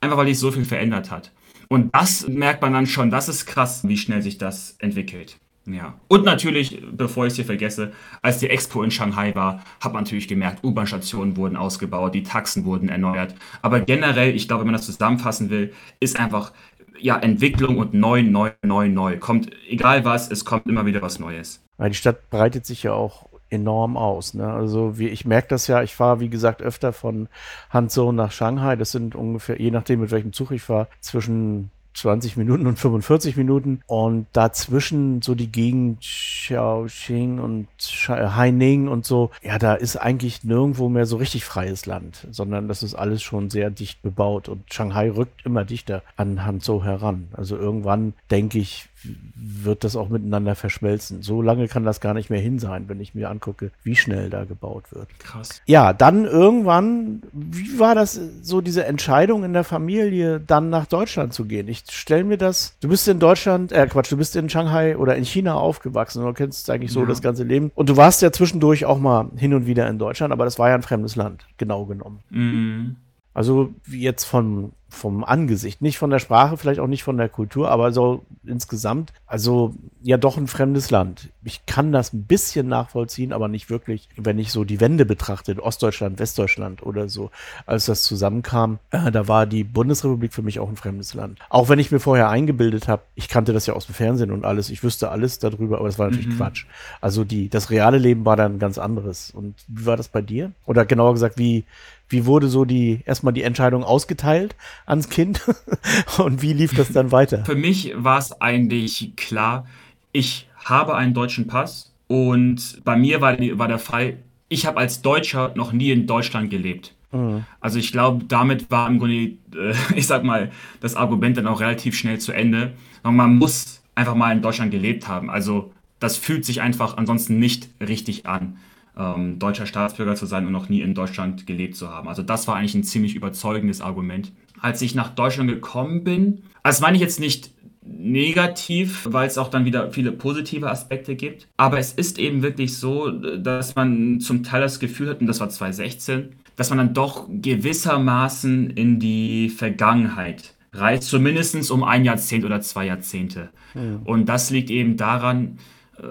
einfach weil sich so viel verändert hat. Und das merkt man dann schon, das ist krass, wie schnell sich das entwickelt. Ja. Und natürlich, bevor ich es hier vergesse, als die Expo in Shanghai war, hat man natürlich gemerkt, U-Bahn-Stationen wurden ausgebaut, die Taxen wurden erneuert. Aber generell, ich glaube, wenn man das zusammenfassen will, ist einfach ja, Entwicklung und neu, neu, neu, neu. Kommt, egal was, es kommt immer wieder was Neues. Weil die Stadt breitet sich ja auch enorm aus. Ne? Also wie, ich merke das ja, ich fahre wie gesagt öfter von Hanzhou nach Shanghai. Das sind ungefähr, je nachdem mit welchem Zug ich fahre, zwischen 20 Minuten und 45 Minuten. Und dazwischen so die Gegend Xiaoxing und Haining und so, ja, da ist eigentlich nirgendwo mehr so richtig freies Land, sondern das ist alles schon sehr dicht bebaut. Und Shanghai rückt immer dichter an Hanzhou heran. Also irgendwann, denke ich, wird das auch miteinander verschmelzen. So lange kann das gar nicht mehr hin sein, wenn ich mir angucke, wie schnell da gebaut wird. Krass. Ja, dann irgendwann, wie war das so diese Entscheidung in der Familie, dann nach Deutschland zu gehen? Ich stelle mir das, du bist in Deutschland, äh Quatsch, du bist in Shanghai oder in China aufgewachsen und du kennst eigentlich so ja. das ganze Leben. Und du warst ja zwischendurch auch mal hin und wieder in Deutschland, aber das war ja ein fremdes Land, genau genommen. Mhm. Also jetzt von vom Angesicht, nicht von der Sprache, vielleicht auch nicht von der Kultur, aber so insgesamt, also ja doch ein fremdes Land. Ich kann das ein bisschen nachvollziehen, aber nicht wirklich, wenn ich so die Wende betrachte, Ostdeutschland, Westdeutschland oder so, als das zusammenkam, äh, da war die Bundesrepublik für mich auch ein fremdes Land. Auch wenn ich mir vorher eingebildet habe, ich kannte das ja aus dem Fernsehen und alles, ich wüsste alles darüber, aber das war natürlich mhm. Quatsch. Also die, das reale Leben war dann ganz anderes. Und wie war das bei dir? Oder genauer gesagt, wie, wie wurde so die erstmal die Entscheidung ausgeteilt ans Kind und wie lief das dann weiter? Für mich war es eigentlich klar, ich habe einen deutschen Pass und bei mir war, war der Fall, ich habe als Deutscher noch nie in Deutschland gelebt. Mhm. Also ich glaube, damit war im Grunde, äh, ich sag mal, das Argument dann auch relativ schnell zu Ende. Man muss einfach mal in Deutschland gelebt haben. Also das fühlt sich einfach ansonsten nicht richtig an ähm, deutscher Staatsbürger zu sein und noch nie in Deutschland gelebt zu haben. Also das war eigentlich ein ziemlich überzeugendes Argument. Als ich nach Deutschland gekommen bin, also das meine ich jetzt nicht negativ, weil es auch dann wieder viele positive Aspekte gibt. Aber es ist eben wirklich so, dass man zum Teil das Gefühl hat, und das war 2016, dass man dann doch gewissermaßen in die Vergangenheit reist, zumindest um ein Jahrzehnt oder zwei Jahrzehnte. Ja. Und das liegt eben daran,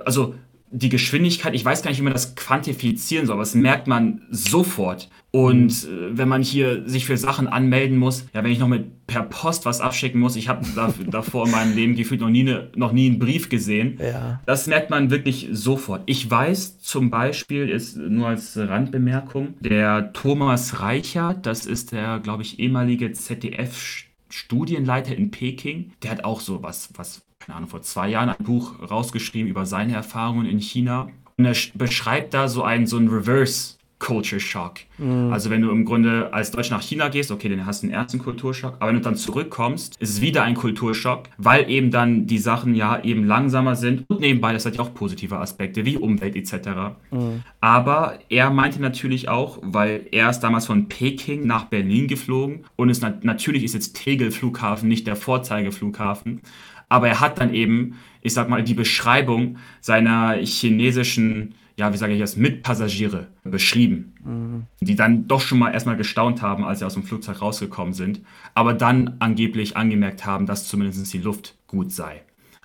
also die Geschwindigkeit, ich weiß gar nicht, wie man das quantifizieren soll, aber das merkt man sofort. Und mhm. äh, wenn man hier sich für Sachen anmelden muss, ja, wenn ich noch mit per Post was abschicken muss, ich habe da, davor in meinem Leben gefühlt noch nie, eine, noch nie einen Brief gesehen. Ja. Das merkt man wirklich sofort. Ich weiß zum Beispiel, ist nur als Randbemerkung, der Thomas Reichert, das ist der, glaube ich, ehemalige ZDF- Studienleiter in Peking, der hat auch so was, was keine Ahnung, vor zwei Jahren ein Buch rausgeschrieben über seine Erfahrungen in China. Und er beschreibt da so einen, so einen Reverse Culture Shock. Mhm. Also wenn du im Grunde als Deutsch nach China gehst, okay, dann hast du einen ersten Kulturschock, aber wenn du dann zurückkommst, ist es wieder ein Kulturschock, weil eben dann die Sachen ja eben langsamer sind und nebenbei, das hat ja auch positive Aspekte wie Umwelt etc. Mhm. Aber er meinte natürlich auch, weil er ist damals von Peking nach Berlin geflogen und es natürlich ist jetzt Tegel Flughafen nicht der Vorzeigeflughafen, aber er hat dann eben, ich sag mal, die Beschreibung seiner chinesischen, ja, wie sage ich das, Mitpassagiere beschrieben, mhm. die dann doch schon mal erstmal gestaunt haben, als sie aus dem Flugzeug rausgekommen sind, aber dann angeblich angemerkt haben, dass zumindest die Luft gut sei.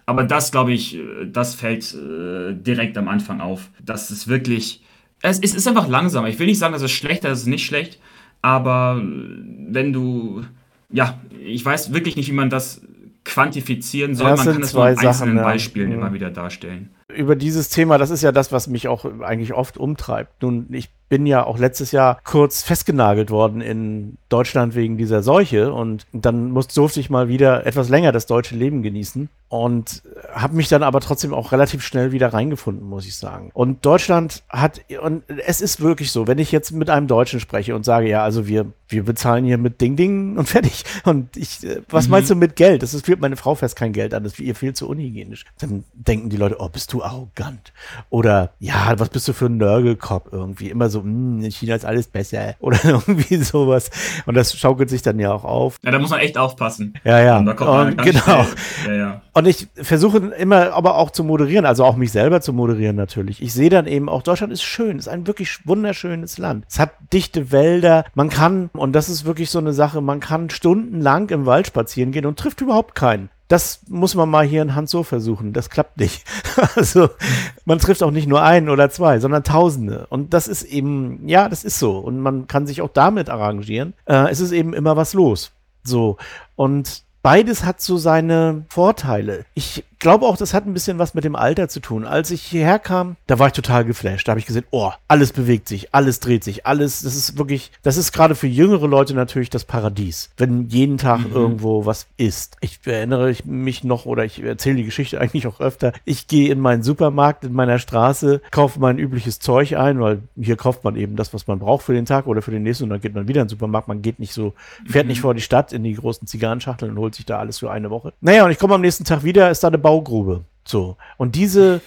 Aber das, glaube ich, das fällt äh, direkt am Anfang auf. Das ist wirklich, es, es ist einfach langsamer. Ich will nicht sagen, dass es schlechter ist, es ist nicht schlecht, aber wenn du, ja, ich weiß wirklich nicht, wie man das quantifizieren soll. Das Man kann das nur an einzelnen ja. Beispielen ja. immer wieder darstellen. Über dieses Thema, das ist ja das, was mich auch eigentlich oft umtreibt. Nun, ich bin ja auch letztes Jahr kurz festgenagelt worden in Deutschland wegen dieser Seuche und dann muss, durfte ich mal wieder etwas länger das deutsche Leben genießen und habe mich dann aber trotzdem auch relativ schnell wieder reingefunden, muss ich sagen. Und Deutschland hat, und es ist wirklich so, wenn ich jetzt mit einem Deutschen spreche und sage, ja, also wir wir bezahlen hier mit Ding Ding und fertig. Und ich, äh, was Mhm. meinst du mit Geld? Das ist, führt meine Frau fest kein Geld an, das ist ihr viel zu unhygienisch. Dann denken die Leute, oh, bist du arrogant. Oder, ja, was bist du für ein Nörgelkopf irgendwie? Immer so, "Hm, in China ist alles besser. Oder irgendwie sowas. Und das schaukelt sich dann ja auch auf. Ja, da muss man echt aufpassen. Ja, ja. Und da kommt man Und ganz genau. schnell- Ja, ja. Und ich versuche immer aber auch zu moderieren, also auch mich selber zu moderieren natürlich. Ich sehe dann eben auch, Deutschland ist schön, ist ein wirklich wunderschönes Land. Es hat dichte Wälder, man kann, und das ist wirklich so eine Sache, man kann stundenlang im Wald spazieren gehen und trifft überhaupt keinen. Das muss man mal hier in Hanzo versuchen. Das klappt nicht. Also, man trifft auch nicht nur einen oder zwei, sondern Tausende. Und das ist eben, ja, das ist so. Und man kann sich auch damit arrangieren. Äh, es ist eben immer was los. So. Und beides hat so seine Vorteile. Ich glaube auch, das hat ein bisschen was mit dem Alter zu tun. Als ich hierher kam, da war ich total geflasht. Da habe ich gesehen, oh, alles bewegt sich, alles dreht sich, alles, das ist wirklich, das ist gerade für jüngere Leute natürlich das Paradies, wenn jeden Tag irgendwo was ist. Ich erinnere mich noch oder ich erzähle die Geschichte eigentlich auch öfter. Ich gehe in meinen Supermarkt in meiner Straße, kaufe mein übliches Zeug ein, weil hier kauft man eben das, was man braucht für den Tag oder für den nächsten und dann geht man wieder in den Supermarkt. Man geht nicht so, fährt nicht vor die Stadt in die großen Zigarrenschachteln und holt sich da alles für eine Woche. Naja, und ich komme am nächsten Tag wieder, ist da eine Baugrube. So. Und diese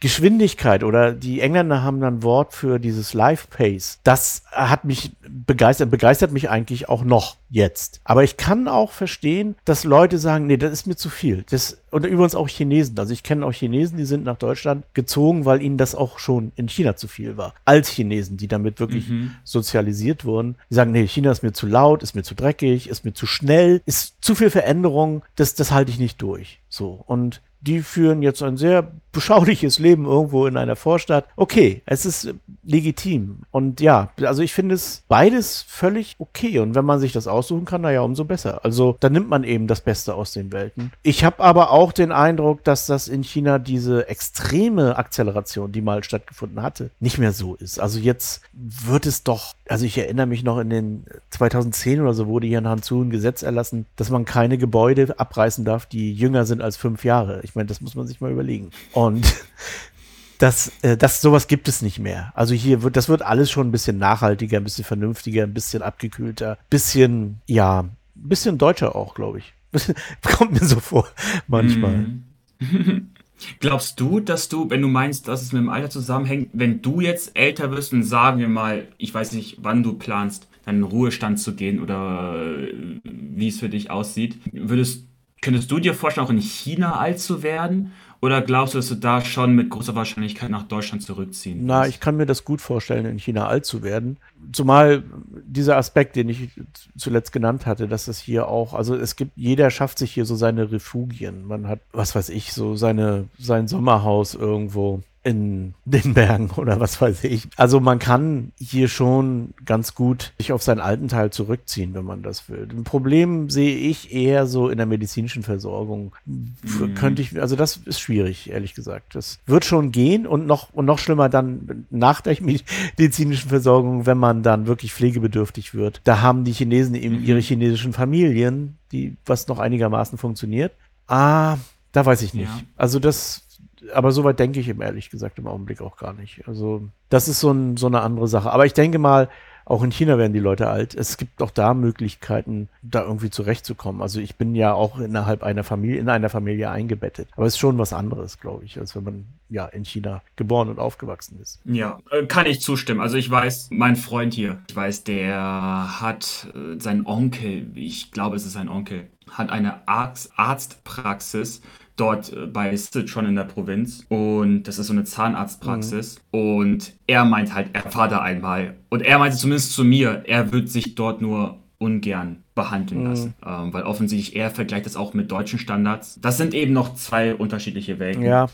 Geschwindigkeit oder die Engländer haben dann ein Wort für dieses Life Pace. Das hat mich begeistert, begeistert mich eigentlich auch noch jetzt. Aber ich kann auch verstehen, dass Leute sagen, nee, das ist mir zu viel. Das, und übrigens auch Chinesen. Also ich kenne auch Chinesen, die sind nach Deutschland gezogen, weil ihnen das auch schon in China zu viel war. Als Chinesen, die damit wirklich sozialisiert wurden. Die sagen, nee, China ist mir zu laut, ist mir zu dreckig, ist mir zu schnell, ist zu viel Veränderung, das, das halte ich nicht durch. So. Und die führen jetzt ein sehr beschauliches Leben irgendwo in einer Vorstadt. Okay, es ist äh, legitim. Und ja, also ich finde es beides völlig okay. Und wenn man sich das aussuchen kann, naja, umso besser. Also da nimmt man eben das Beste aus den Welten. Ich habe aber auch den Eindruck, dass das in China diese extreme Akzeleration, die mal stattgefunden hatte, nicht mehr so ist. Also jetzt wird es doch, also ich erinnere mich noch in den 2010 oder so wurde hier in Hanzhou ein Gesetz erlassen, dass man keine Gebäude abreißen darf, die jünger sind als fünf Jahre. Ich meine, das muss man sich mal überlegen. Und das, äh, das, sowas gibt es nicht mehr. Also hier wird, das wird alles schon ein bisschen nachhaltiger, ein bisschen vernünftiger, ein bisschen abgekühlter, bisschen, ja, ein bisschen deutscher auch, glaube ich. Kommt mir so vor, manchmal. Glaubst du, dass du, wenn du meinst, dass es mit dem Alter zusammenhängt, wenn du jetzt älter wirst und sagen wir mal, ich weiß nicht, wann du planst, dann in Ruhestand zu gehen oder äh, wie es für dich aussieht, würdest, könntest du dir vorstellen, auch in China alt zu werden? Oder glaubst du, dass du da schon mit großer Wahrscheinlichkeit nach Deutschland zurückziehen Na, wirst? ich kann mir das gut vorstellen, in China alt zu werden. Zumal dieser Aspekt, den ich zuletzt genannt hatte, dass es hier auch, also es gibt, jeder schafft sich hier so seine Refugien. Man hat, was weiß ich, so seine, sein Sommerhaus irgendwo in den Bergen oder was weiß ich. Also man kann hier schon ganz gut sich auf seinen alten Teil zurückziehen, wenn man das will. Ein Problem sehe ich eher so in der medizinischen Versorgung. F- Könnte ich, also das ist schwierig, ehrlich gesagt. Das wird schon gehen und noch, und noch schlimmer dann nach der medizinischen Versorgung, wenn man dann wirklich pflegebedürftig wird. Da haben die Chinesen eben ihre chinesischen Familien, die, was noch einigermaßen funktioniert. Ah, da weiß ich nicht. Ja. Also das, aber soweit denke ich ihm ehrlich gesagt im Augenblick auch gar nicht. Also das ist so, ein, so eine andere Sache. Aber ich denke mal, auch in China werden die Leute alt. Es gibt auch da Möglichkeiten, da irgendwie zurechtzukommen. Also ich bin ja auch innerhalb einer Familie, in einer Familie eingebettet. Aber es ist schon was anderes, glaube ich, als wenn man ja in China geboren und aufgewachsen ist. Ja, äh, kann ich zustimmen. Also ich weiß, mein Freund hier, ich weiß, der hat äh, sein Onkel, ich glaube, es ist sein Onkel, hat eine Arzt Arztpraxis dort äh, bei Sichuan in der Provinz. Und das ist so eine Zahnarztpraxis. Und er meint halt, er war da einmal. Und er meinte zumindest zu mir, er wird sich dort nur ungern behandeln lassen, ähm, weil offensichtlich er vergleicht das auch mit deutschen Standards. Das sind eben noch zwei unterschiedliche Welten. Ja,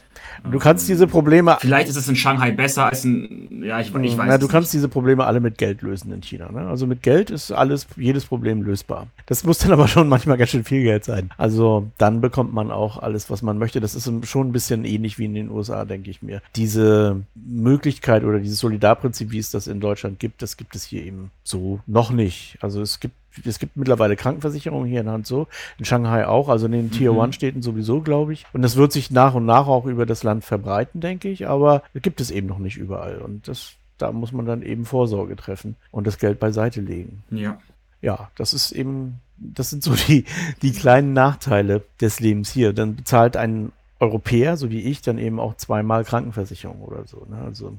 du kannst diese Probleme Vielleicht ist es in Shanghai besser als in, ja, ich, ich weiß Na, du kannst diese Probleme alle mit Geld lösen in China. Ne? Also mit Geld ist alles, jedes Problem lösbar. Das muss dann aber schon manchmal ganz schön viel Geld sein. Also dann bekommt man auch alles, was man möchte. Das ist schon ein bisschen ähnlich wie in den USA, denke ich mir. Diese Möglichkeit oder dieses Solidarprinzip, wie es das in Deutschland gibt, das gibt es hier eben so noch nicht. Also es gibt es gibt mittlerweile Krankenversicherungen hier in Hanzhou, in Shanghai auch, also in den Tier-One-Städten sowieso, glaube ich. Und das wird sich nach und nach auch über das Land verbreiten, denke ich, aber gibt es eben noch nicht überall. Und das, da muss man dann eben Vorsorge treffen und das Geld beiseite legen. Ja. ja, das ist eben, das sind so die, die kleinen Nachteile des Lebens hier. Dann bezahlt ein Europäer, so wie ich, dann eben auch zweimal Krankenversicherung oder so. Ne? Also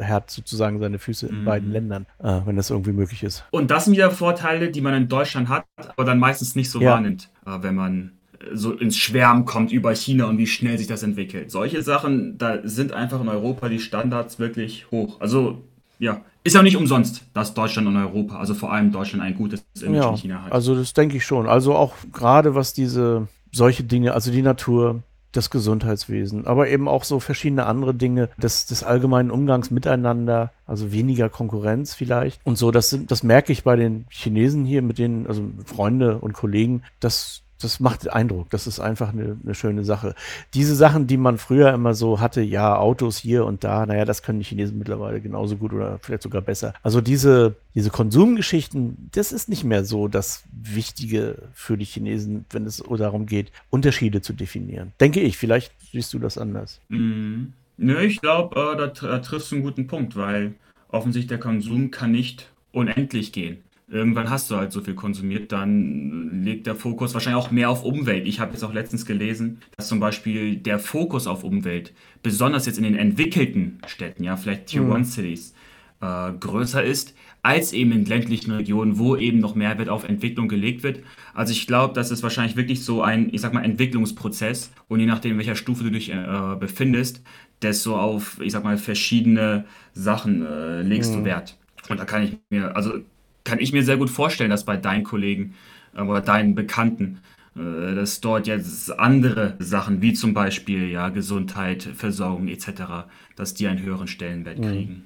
hat sozusagen seine Füße in mhm. beiden Ländern, äh, wenn das irgendwie möglich ist. Und das sind wieder Vorteile, die man in Deutschland hat, aber dann meistens nicht so ja. wahrnimmt, äh, wenn man so ins Schwärmen kommt über China und wie schnell sich das entwickelt. Solche Sachen, da sind einfach in Europa die Standards wirklich hoch. Also ja, ist ja nicht umsonst, dass Deutschland und Europa, also vor allem Deutschland, ein gutes Image ja, in China hat. Also das denke ich schon. Also auch gerade was diese solche Dinge, also die Natur, das Gesundheitswesen, aber eben auch so verschiedene andere Dinge des, des allgemeinen Umgangs miteinander, also weniger Konkurrenz vielleicht. Und so, das, sind, das merke ich bei den Chinesen hier, mit denen, also Freunde und Kollegen, dass das macht Eindruck. Das ist einfach eine, eine, schöne Sache. Diese Sachen, die man früher immer so hatte, ja, Autos hier und da, naja, das können die Chinesen mittlerweile genauso gut oder vielleicht sogar besser. Also diese, diese Konsumgeschichten, das ist nicht mehr so das Wichtige für die Chinesen, wenn es darum geht, Unterschiede zu definieren. Denke ich, vielleicht siehst du das anders. Mhm. Nö, ich glaube, äh, da, da triffst du einen guten Punkt, weil offensichtlich der Konsum kann nicht unendlich gehen irgendwann hast du halt so viel konsumiert, dann legt der Fokus wahrscheinlich auch mehr auf Umwelt. Ich habe jetzt auch letztens gelesen, dass zum Beispiel der Fokus auf Umwelt, besonders jetzt in den entwickelten Städten, ja, vielleicht Tier mhm. One Cities, äh, größer ist, als eben in ländlichen Regionen, wo eben noch mehr Wert auf Entwicklung gelegt wird. Also ich glaube, das ist wahrscheinlich wirklich so ein, ich sag mal, Entwicklungsprozess. Und je nachdem, welcher Stufe du dich äh, befindest, desto auf, ich sag mal, verschiedene Sachen äh, legst mhm. du Wert. Und da kann ich mir, also kann ich mir sehr gut vorstellen, dass bei deinen Kollegen äh, oder deinen Bekannten, äh, dass dort jetzt andere Sachen wie zum Beispiel ja Gesundheit, Versorgung etc., dass die einen höheren Stellenwert mhm. kriegen.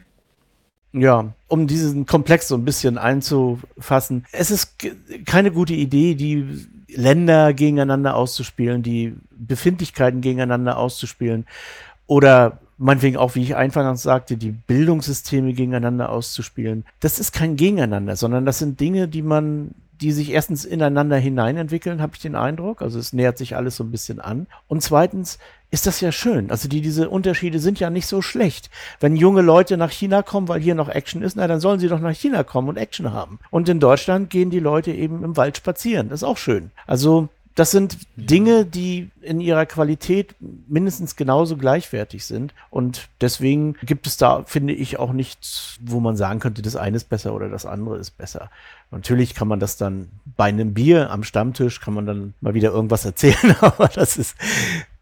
Ja, um diesen Komplex so ein bisschen einzufassen. Es ist keine gute Idee, die Länder gegeneinander auszuspielen, die Befindlichkeiten gegeneinander auszuspielen oder meinetwegen auch, wie ich eingangs sagte, die Bildungssysteme gegeneinander auszuspielen. Das ist kein Gegeneinander, sondern das sind Dinge, die man, die sich erstens ineinander hineinentwickeln, habe ich den Eindruck. Also es nähert sich alles so ein bisschen an. Und zweitens ist das ja schön. Also die, diese Unterschiede sind ja nicht so schlecht. Wenn junge Leute nach China kommen, weil hier noch Action ist, na, dann sollen sie doch nach China kommen und Action haben. Und in Deutschland gehen die Leute eben im Wald spazieren. Das ist auch schön. Also das sind Dinge, die in ihrer Qualität mindestens genauso gleichwertig sind. Und deswegen gibt es da, finde ich, auch nichts, wo man sagen könnte, das eine ist besser oder das andere ist besser. Natürlich kann man das dann bei einem Bier am Stammtisch, kann man dann mal wieder irgendwas erzählen, aber das ist,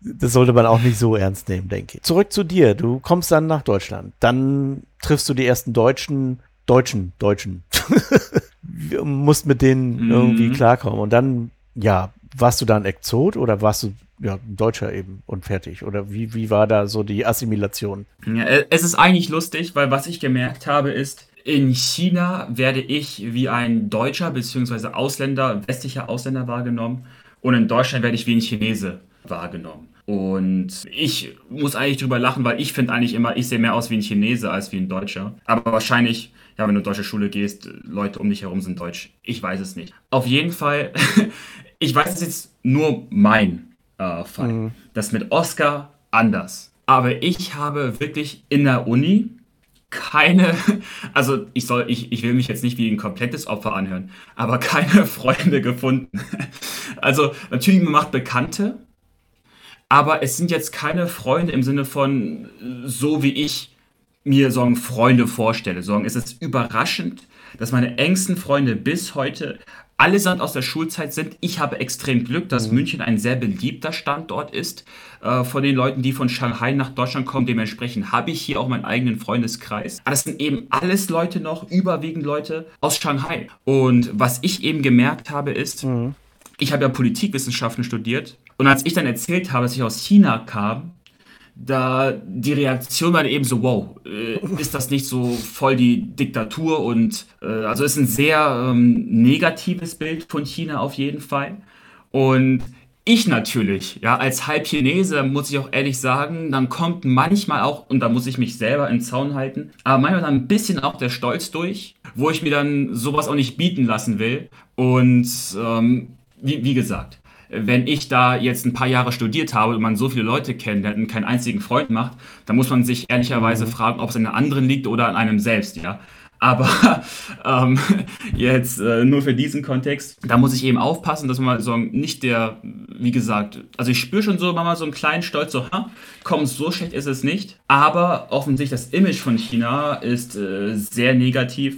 das sollte man auch nicht so ernst nehmen, denke ich. Zurück zu dir. Du kommst dann nach Deutschland. Dann triffst du die ersten Deutschen, Deutschen, Deutschen. musst mit denen irgendwie mhm. klarkommen. Und dann, ja, warst du da ein Exot oder warst du ja, ein Deutscher eben und fertig? Oder wie, wie war da so die Assimilation? Ja, es ist eigentlich lustig, weil was ich gemerkt habe ist, in China werde ich wie ein Deutscher bzw. Ausländer, westlicher Ausländer wahrgenommen und in Deutschland werde ich wie ein Chinese wahrgenommen. Und ich muss eigentlich drüber lachen, weil ich finde eigentlich immer, ich sehe mehr aus wie ein Chinese als wie ein Deutscher. Aber wahrscheinlich, ja, wenn du in deutsche Schule gehst, Leute um dich herum sind deutsch. Ich weiß es nicht. Auf jeden Fall ich weiß, es ist jetzt nur mein äh, Fall. Mhm. Das mit Oscar anders. Aber ich habe wirklich in der Uni keine, also ich soll, ich, ich will mich jetzt nicht wie ein komplettes Opfer anhören, aber keine Freunde gefunden. Also natürlich, man macht Bekannte, aber es sind jetzt keine Freunde im Sinne von so wie ich mir so Freunde vorstelle. So es ist überraschend, dass meine engsten Freunde bis heute allesamt aus der Schulzeit sind. Ich habe extrem Glück, dass mhm. München ein sehr beliebter Standort ist äh, von den Leuten, die von Shanghai nach Deutschland kommen. Dementsprechend habe ich hier auch meinen eigenen Freundeskreis. Aber das sind eben alles Leute noch, überwiegend Leute aus Shanghai. Und was ich eben gemerkt habe, ist, mhm. ich habe ja Politikwissenschaften studiert. Und als ich dann erzählt habe, dass ich aus China kam, da die Reaktion war eben so, wow, äh, ist das nicht so voll die Diktatur und äh, also ist ein sehr ähm, negatives Bild von China auf jeden Fall. Und ich natürlich, ja, als Halbchinese muss ich auch ehrlich sagen, dann kommt manchmal auch, und da muss ich mich selber in Zaun halten, aber manchmal dann ein bisschen auch der Stolz durch, wo ich mir dann sowas auch nicht bieten lassen will. Und ähm, wie, wie gesagt, wenn ich da jetzt ein paar Jahre studiert habe und man so viele Leute kennt und keinen einzigen Freund macht, dann muss man sich ehrlicherweise mhm. fragen, ob es an den anderen liegt oder an einem selbst, ja. Aber ähm, jetzt äh, nur für diesen Kontext, da muss ich eben aufpassen, dass man so nicht der, wie gesagt, also ich spüre schon so mal so einen kleinen Stolz, so, ha, komm, so schlecht ist es nicht. Aber offensichtlich das Image von China ist äh, sehr negativ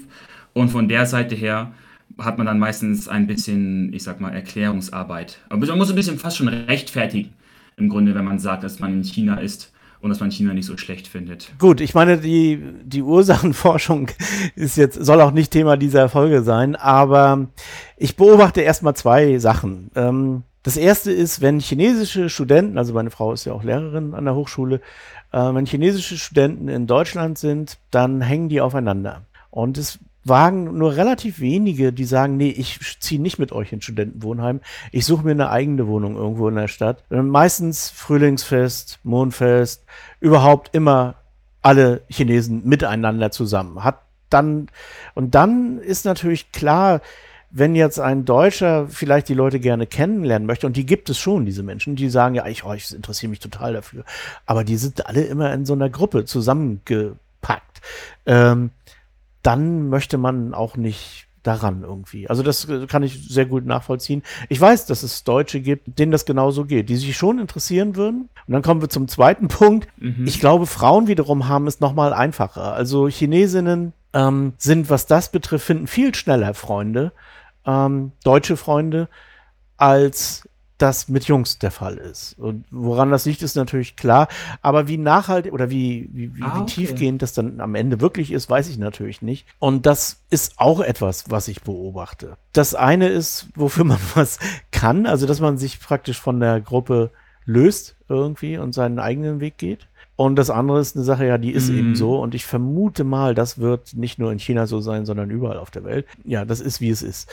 und von der Seite her hat man dann meistens ein bisschen, ich sag mal, Erklärungsarbeit. Aber man muss ein bisschen fast schon rechtfertigen, im Grunde, wenn man sagt, dass man in China ist und dass man China nicht so schlecht findet. Gut, ich meine, die, die Ursachenforschung ist jetzt, soll auch nicht Thema dieser Folge sein, aber ich beobachte erstmal zwei Sachen. Ähm, das erste ist, wenn chinesische Studenten, also meine Frau ist ja auch Lehrerin an der Hochschule, äh, wenn chinesische Studenten in Deutschland sind, dann hängen die aufeinander. Und es wagen nur relativ wenige, die sagen, nee, ich ziehe nicht mit euch in Studentenwohnheim. Ich suche mir eine eigene Wohnung irgendwo in der Stadt. Äh, meistens Frühlingsfest, Mondfest, überhaupt immer alle Chinesen miteinander zusammen. Hat dann, und dann ist natürlich klar, wenn jetzt ein Deutscher vielleicht die Leute gerne kennenlernen möchte, und die gibt es schon, diese Menschen, die sagen, ja, ich, oh, ich interessiere mich total dafür, aber die sind alle immer in so einer Gruppe zusammengepackt. Ähm, dann möchte man auch nicht daran irgendwie. Also das äh, kann ich sehr gut nachvollziehen. Ich weiß, dass es Deutsche gibt, denen das genauso geht, die sich schon interessieren würden. Und dann kommen wir zum zweiten Punkt. Mhm. Ich glaube, Frauen wiederum haben es nochmal einfacher. Also Chinesinnen ähm, sind, was das betrifft, finden viel schneller Freunde, ähm, deutsche Freunde, als das mit Jungs der Fall ist. Und woran das liegt, ist natürlich klar. Aber wie nachhaltig oder wie, wie, wie, ah, okay. tiefgehend das dann am Ende wirklich ist, weiß ich natürlich nicht. Und das ist auch etwas, was ich beobachte. Das eine ist, wofür man was kann, also dass man sich praktisch von der Gruppe löst irgendwie und seinen eigenen Weg geht. Und das andere ist eine Sache, ja, die ist mm. eben so. Und ich vermute mal, das wird nicht nur in China so sein, sondern überall auf der Welt. Ja, das ist, wie es ist.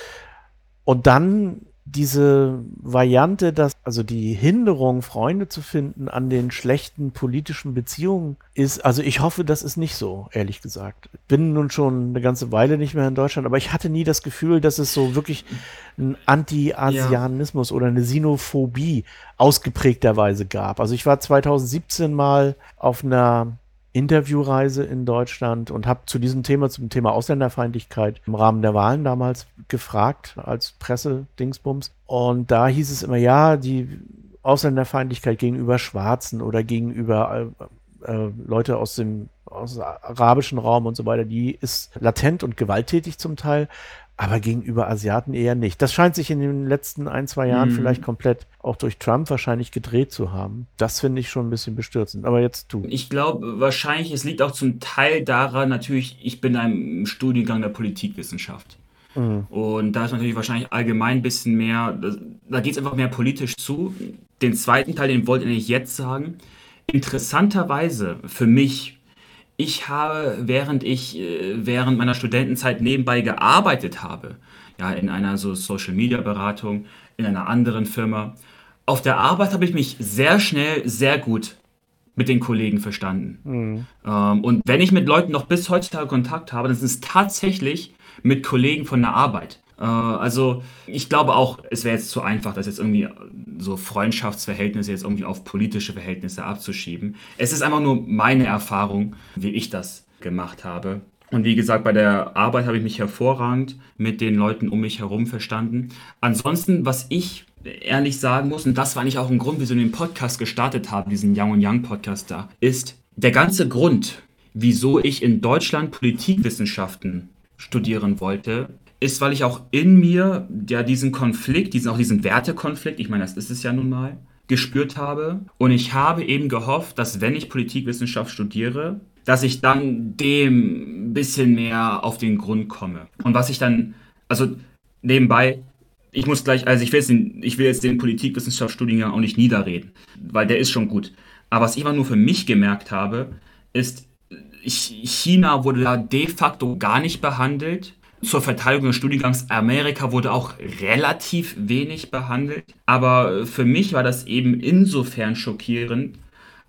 Und dann diese Variante, dass also die Hinderung, Freunde zu finden an den schlechten politischen Beziehungen ist, also ich hoffe, das ist nicht so, ehrlich gesagt. Bin nun schon eine ganze Weile nicht mehr in Deutschland, aber ich hatte nie das Gefühl, dass es so wirklich einen Anti-Asianismus ja. oder eine Sinophobie ausgeprägterweise gab. Also ich war 2017 mal auf einer Interviewreise in Deutschland und habe zu diesem Thema, zum Thema Ausländerfeindlichkeit im Rahmen der Wahlen damals gefragt als Pressedingsbums. Und da hieß es immer, ja, die Ausländerfeindlichkeit gegenüber Schwarzen oder gegenüber äh, äh, Leute aus dem aus dem arabischen Raum und so weiter, die ist latent und gewalttätig zum Teil aber gegenüber Asiaten eher nicht. Das scheint sich in den letzten ein, zwei Jahren mhm. vielleicht komplett auch durch Trump wahrscheinlich gedreht zu haben. Das finde ich schon ein bisschen bestürzend. Aber jetzt du. Ich glaube, wahrscheinlich, es liegt auch zum Teil daran, natürlich, ich bin im Studiengang der Politikwissenschaft. Mhm. Und da ist natürlich wahrscheinlich allgemein ein bisschen mehr, da geht es einfach mehr politisch zu. Den zweiten Teil, den wollte ich jetzt sagen. Interessanterweise für mich ich habe, während ich äh, während meiner Studentenzeit nebenbei gearbeitet habe, ja, in einer so Social Media Beratung, in einer anderen Firma, auf der Arbeit habe ich mich sehr schnell, sehr gut mit den Kollegen verstanden. Mhm. Ähm, und wenn ich mit Leuten noch bis heutzutage Kontakt habe, dann sind es tatsächlich mit Kollegen von der Arbeit. Äh, also ich glaube auch, es wäre jetzt zu einfach, das jetzt irgendwie so Freundschaftsverhältnisse jetzt irgendwie auf politische Verhältnisse abzuschieben. Es ist einfach nur meine Erfahrung, wie ich das gemacht habe. Und wie gesagt, bei der Arbeit habe ich mich hervorragend mit den Leuten um mich herum verstanden. Ansonsten, was ich ehrlich sagen muss, und das war nicht auch ein Grund, wieso wir den Podcast gestartet haben, diesen Young und Young Podcast da, ist der ganze Grund, wieso ich in Deutschland Politikwissenschaften studieren wollte, ist, weil ich auch in mir ja diesen Konflikt, diesen auch diesen Wertekonflikt, ich meine, das ist es ja nun mal, gespürt habe. Und ich habe eben gehofft, dass wenn ich Politikwissenschaft studiere, dass ich dann dem ein bisschen mehr auf den Grund komme. Und was ich dann, also nebenbei, ich muss gleich, also ich will jetzt den, ich will jetzt den Politikwissenschaftsstudiengang auch nicht niederreden, weil der ist schon gut. Aber was ich immer nur für mich gemerkt habe, ist, China wurde da de facto gar nicht behandelt zur Verteidigung des Studiengangs Amerika wurde auch relativ wenig behandelt. Aber für mich war das eben insofern schockierend,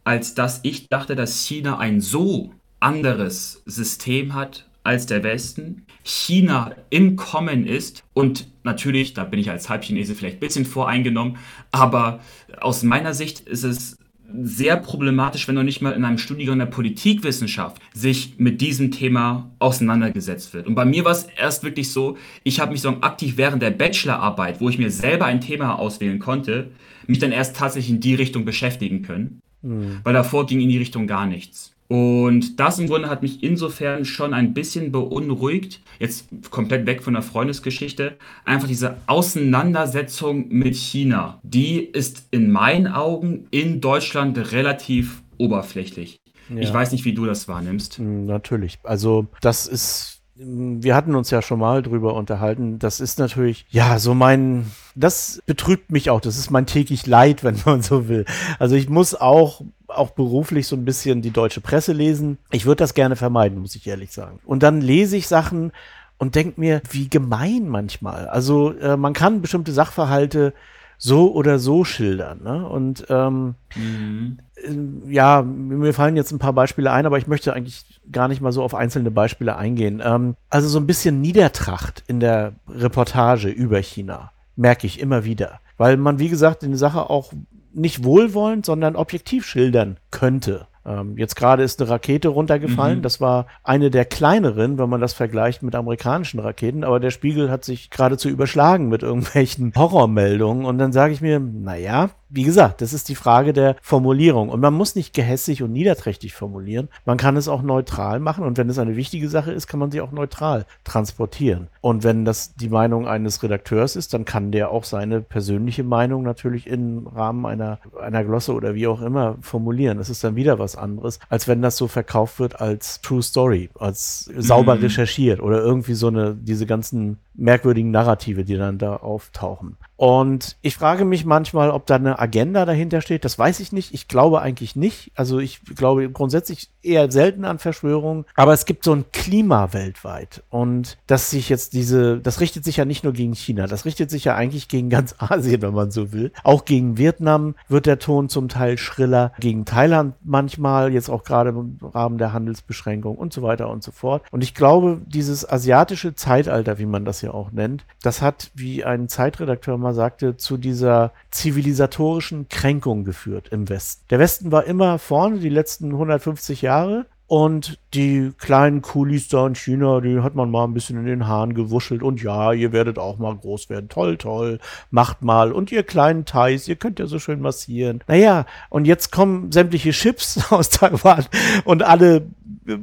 als dass ich dachte, dass China ein so anderes System hat als der Westen. China im Kommen ist und natürlich, da bin ich als Halbchinese vielleicht ein bisschen voreingenommen, aber aus meiner Sicht ist es sehr problematisch, wenn noch nicht mal in einem Studiengang der Politikwissenschaft sich mit diesem Thema auseinandergesetzt wird. Und bei mir war es erst wirklich so, ich habe mich so aktiv während der Bachelorarbeit, wo ich mir selber ein Thema auswählen konnte, mich dann erst tatsächlich in die Richtung beschäftigen können. Mhm. Weil davor ging in die Richtung gar nichts. Und das im Grunde hat mich insofern schon ein bisschen beunruhigt, jetzt komplett weg von der Freundesgeschichte, einfach diese Auseinandersetzung mit China, die ist in meinen Augen in Deutschland relativ oberflächlich. Ja. Ich weiß nicht, wie du das wahrnimmst. Hm, natürlich. Also das ist wir hatten uns ja schon mal drüber unterhalten. Das ist natürlich, ja, so mein, das betrübt mich auch. Das ist mein täglich Leid, wenn man so will. Also ich muss auch, auch beruflich so ein bisschen die deutsche Presse lesen. Ich würde das gerne vermeiden, muss ich ehrlich sagen. Und dann lese ich Sachen und denke mir, wie gemein manchmal. Also äh, man kann bestimmte Sachverhalte so oder so schildern. Ne? Und ähm, mhm. Äh, ja, mir fallen jetzt ein paar Beispiele ein, aber ich möchte eigentlich gar nicht mal so auf einzelne Beispiele eingehen. Ähm, also so ein bisschen Niedertracht in der Reportage über China merke ich immer wieder, weil man, wie gesagt, die Sache auch nicht wohlwollend, sondern objektiv schildern könnte. Ähm, jetzt gerade ist eine Rakete runtergefallen. Mhm. Das war eine der kleineren, wenn man das vergleicht mit amerikanischen Raketen. Aber der Spiegel hat sich geradezu überschlagen mit irgendwelchen Horrormeldungen. Und dann sage ich mir, naja, wie gesagt, das ist die Frage der Formulierung. Und man muss nicht gehässig und niederträchtig formulieren. Man kann es auch neutral machen. Und wenn es eine wichtige Sache ist, kann man sie auch neutral transportieren. Und wenn das die Meinung eines Redakteurs ist, dann kann der auch seine persönliche Meinung natürlich im Rahmen einer, einer Glosse oder wie auch immer formulieren. Das ist dann wieder was anderes, als wenn das so verkauft wird als True Story, als sauber mhm. recherchiert oder irgendwie so eine, diese ganzen merkwürdigen Narrative, die dann da auftauchen. Und ich frage mich manchmal, ob da eine Agenda dahinter steht. Das weiß ich nicht. Ich glaube eigentlich nicht. Also ich glaube grundsätzlich eher selten an Verschwörungen. Aber es gibt so ein Klima weltweit. Und dass sich jetzt diese, das richtet sich ja nicht nur gegen China. Das richtet sich ja eigentlich gegen ganz Asien, wenn man so will. Auch gegen Vietnam wird der Ton zum Teil schriller. Gegen Thailand manchmal, jetzt auch gerade im Rahmen der Handelsbeschränkung und so weiter und so fort. Und ich glaube, dieses asiatische Zeitalter, wie man das ja auch nennt, das hat, wie ein Zeitredakteur mal sagte, zu dieser zivilisatorischen Kränkung geführt im Westen. Der Westen war immer vorne, die letzten 150 Jahre. Und die kleinen Kulis da in China, die hat man mal ein bisschen in den Haaren gewuschelt. Und ja, ihr werdet auch mal groß werden. Toll, toll. Macht mal. Und ihr kleinen Thais, ihr könnt ja so schön massieren. Naja, und jetzt kommen sämtliche Chips aus Taiwan und alle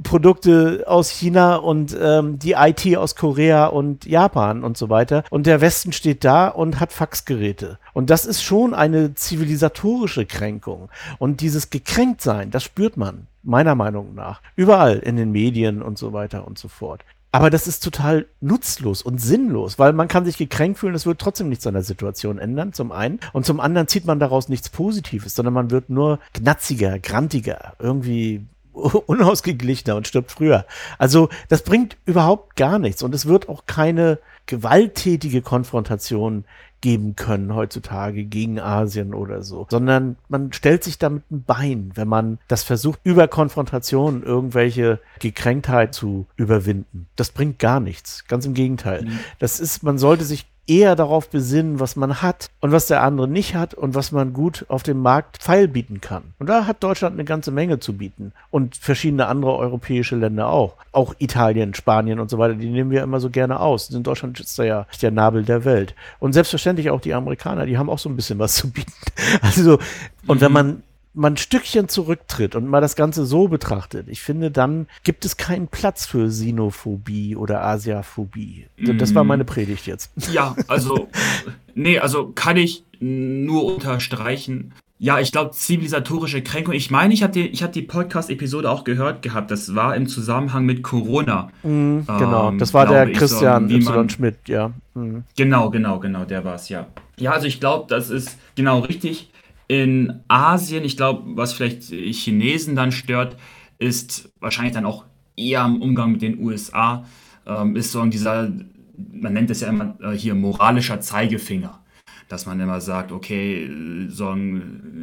Produkte aus China und ähm, die IT aus Korea und Japan und so weiter. Und der Westen steht da und hat Faxgeräte. Und das ist schon eine zivilisatorische Kränkung. Und dieses Gekränktsein, das spürt man, meiner Meinung nach, überall in den Medien und so weiter und so fort. Aber das ist total nutzlos und sinnlos, weil man kann sich gekränkt fühlen, es wird trotzdem nichts an der Situation ändern, zum einen. Und zum anderen zieht man daraus nichts Positives, sondern man wird nur gnatziger, grantiger, irgendwie unausgeglichener und stirbt früher. Also das bringt überhaupt gar nichts und es wird auch keine gewalttätige Konfrontation geben können heutzutage gegen Asien oder so, sondern man stellt sich damit ein Bein, wenn man das versucht, über Konfrontation irgendwelche Gekränktheit zu überwinden. Das bringt gar nichts. Ganz im Gegenteil. Mhm. Das ist, man sollte sich eher darauf besinnen, was man hat und was der andere nicht hat und was man gut auf dem Markt feilbieten kann. Und da hat Deutschland eine ganze Menge zu bieten und verschiedene andere europäische Länder auch. Auch Italien, Spanien und so weiter, die nehmen wir immer so gerne aus. In Deutschland ist da ja der Nabel der Welt. Und selbstverständlich auch die Amerikaner, die haben auch so ein bisschen was zu bieten. Also, und mhm. wenn man man ein Stückchen zurücktritt und mal das Ganze so betrachtet, ich finde, dann gibt es keinen Platz für Sinophobie oder Asiaphobie. Das war meine Predigt jetzt. Ja, also, nee, also kann ich nur unterstreichen. Ja, ich glaube, zivilisatorische Kränkung. Ich meine, ich habe die, hab die Podcast-Episode auch gehört gehabt. Das war im Zusammenhang mit Corona. Mm, genau, ähm, das war der Christian so, Y. Schmidt, ja. Mm. Genau, genau, genau, der war es, ja. Ja, also ich glaube, das ist genau richtig in Asien, ich glaube, was vielleicht Chinesen dann stört, ist wahrscheinlich dann auch eher im Umgang mit den USA, ähm, ist so dieser, man nennt es ja immer äh, hier moralischer Zeigefinger. Dass man immer sagt, okay, so,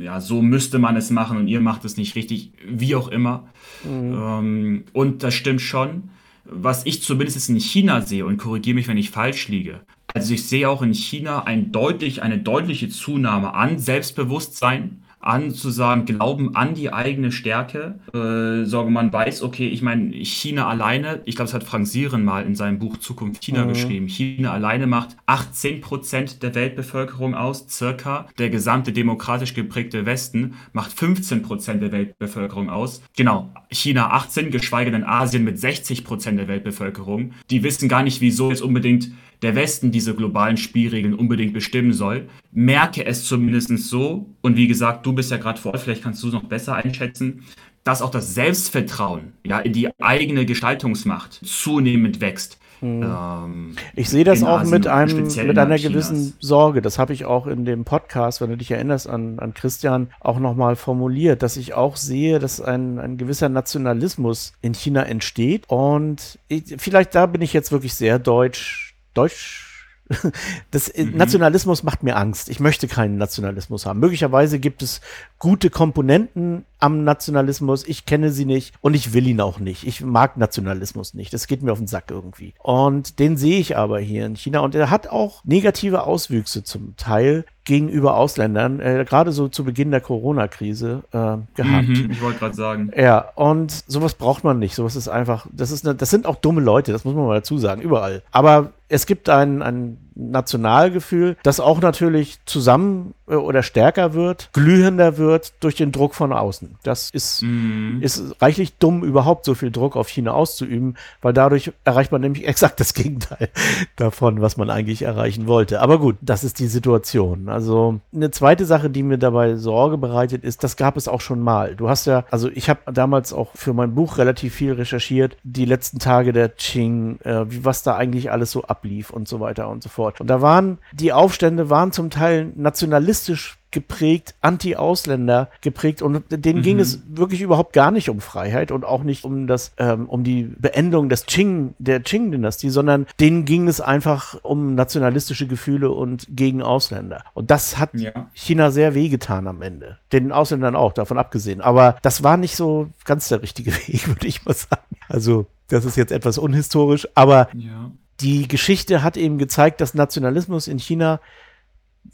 ja, so müsste man es machen und ihr macht es nicht richtig, wie auch immer. Mhm. Ähm, und das stimmt schon. Was ich zumindest in China sehe, und korrigiere mich, wenn ich falsch liege, also ich sehe auch in China ein deutlich, eine deutliche Zunahme an Selbstbewusstsein, an zu sagen, Glauben an die eigene Stärke. Äh, sorge man weiß, okay, ich meine, China alleine, ich glaube, das hat Frank Sieren mal in seinem Buch Zukunft China mhm. geschrieben. China alleine macht 18 Prozent der Weltbevölkerung aus, circa. Der gesamte demokratisch geprägte Westen macht 15 Prozent der Weltbevölkerung aus. Genau, China 18, geschweige denn Asien mit 60 Prozent der Weltbevölkerung. Die wissen gar nicht, wieso jetzt unbedingt der Westen diese globalen Spielregeln unbedingt bestimmen soll. Merke es zumindest so, und wie gesagt, du bist ja gerade vor Ort, vielleicht kannst du es noch besser einschätzen, dass auch das Selbstvertrauen ja, in die eigene Gestaltungsmacht zunehmend wächst. Hm. Ähm, ich sehe das auch mit einem mit einer gewissen Sorge. Das habe ich auch in dem Podcast, wenn du dich erinnerst an, an Christian, auch nochmal formuliert, dass ich auch sehe, dass ein, ein gewisser Nationalismus in China entsteht. Und ich, vielleicht da bin ich jetzt wirklich sehr deutsch Deutsch. Das mhm. Nationalismus macht mir Angst. Ich möchte keinen Nationalismus haben. Möglicherweise gibt es gute Komponenten am Nationalismus. Ich kenne sie nicht und ich will ihn auch nicht. Ich mag Nationalismus nicht. Das geht mir auf den Sack irgendwie. Und den sehe ich aber hier in China und er hat auch negative Auswüchse zum Teil gegenüber Ausländern, äh, gerade so zu Beginn der Corona-Krise äh, gehabt. Mhm, ich wollte gerade sagen. Ja, und sowas braucht man nicht. Sowas ist einfach, das ist eine, das sind auch dumme Leute, das muss man mal dazu sagen, überall. Aber es gibt ein, ein Nationalgefühl, das auch natürlich zusammen äh, oder stärker wird, glühender wird durch den Druck von außen. Das ist, mm. ist reichlich dumm, überhaupt so viel Druck auf China auszuüben, weil dadurch erreicht man nämlich exakt das Gegenteil davon, was man eigentlich erreichen wollte. Aber gut, das ist die Situation. Also eine zweite Sache, die mir dabei Sorge bereitet, ist, das gab es auch schon mal. Du hast ja, also ich habe damals auch für mein Buch relativ viel recherchiert, die letzten Tage der Qing, äh, wie was da eigentlich alles so ablief und so weiter und so fort. Und da waren die Aufstände waren zum Teil nationalistisch geprägt, Anti-Ausländer geprägt und denen mhm. ging es wirklich überhaupt gar nicht um Freiheit und auch nicht um das, ähm, um die Beendung des Qing, der Qing-Dynastie, sondern denen ging es einfach um nationalistische Gefühle und gegen Ausländer. Und das hat ja. China sehr wehgetan am Ende. Den Ausländern auch, davon abgesehen. Aber das war nicht so ganz der richtige Weg, würde ich mal sagen. Also, das ist jetzt etwas unhistorisch, aber ja. Die Geschichte hat eben gezeigt, dass Nationalismus in China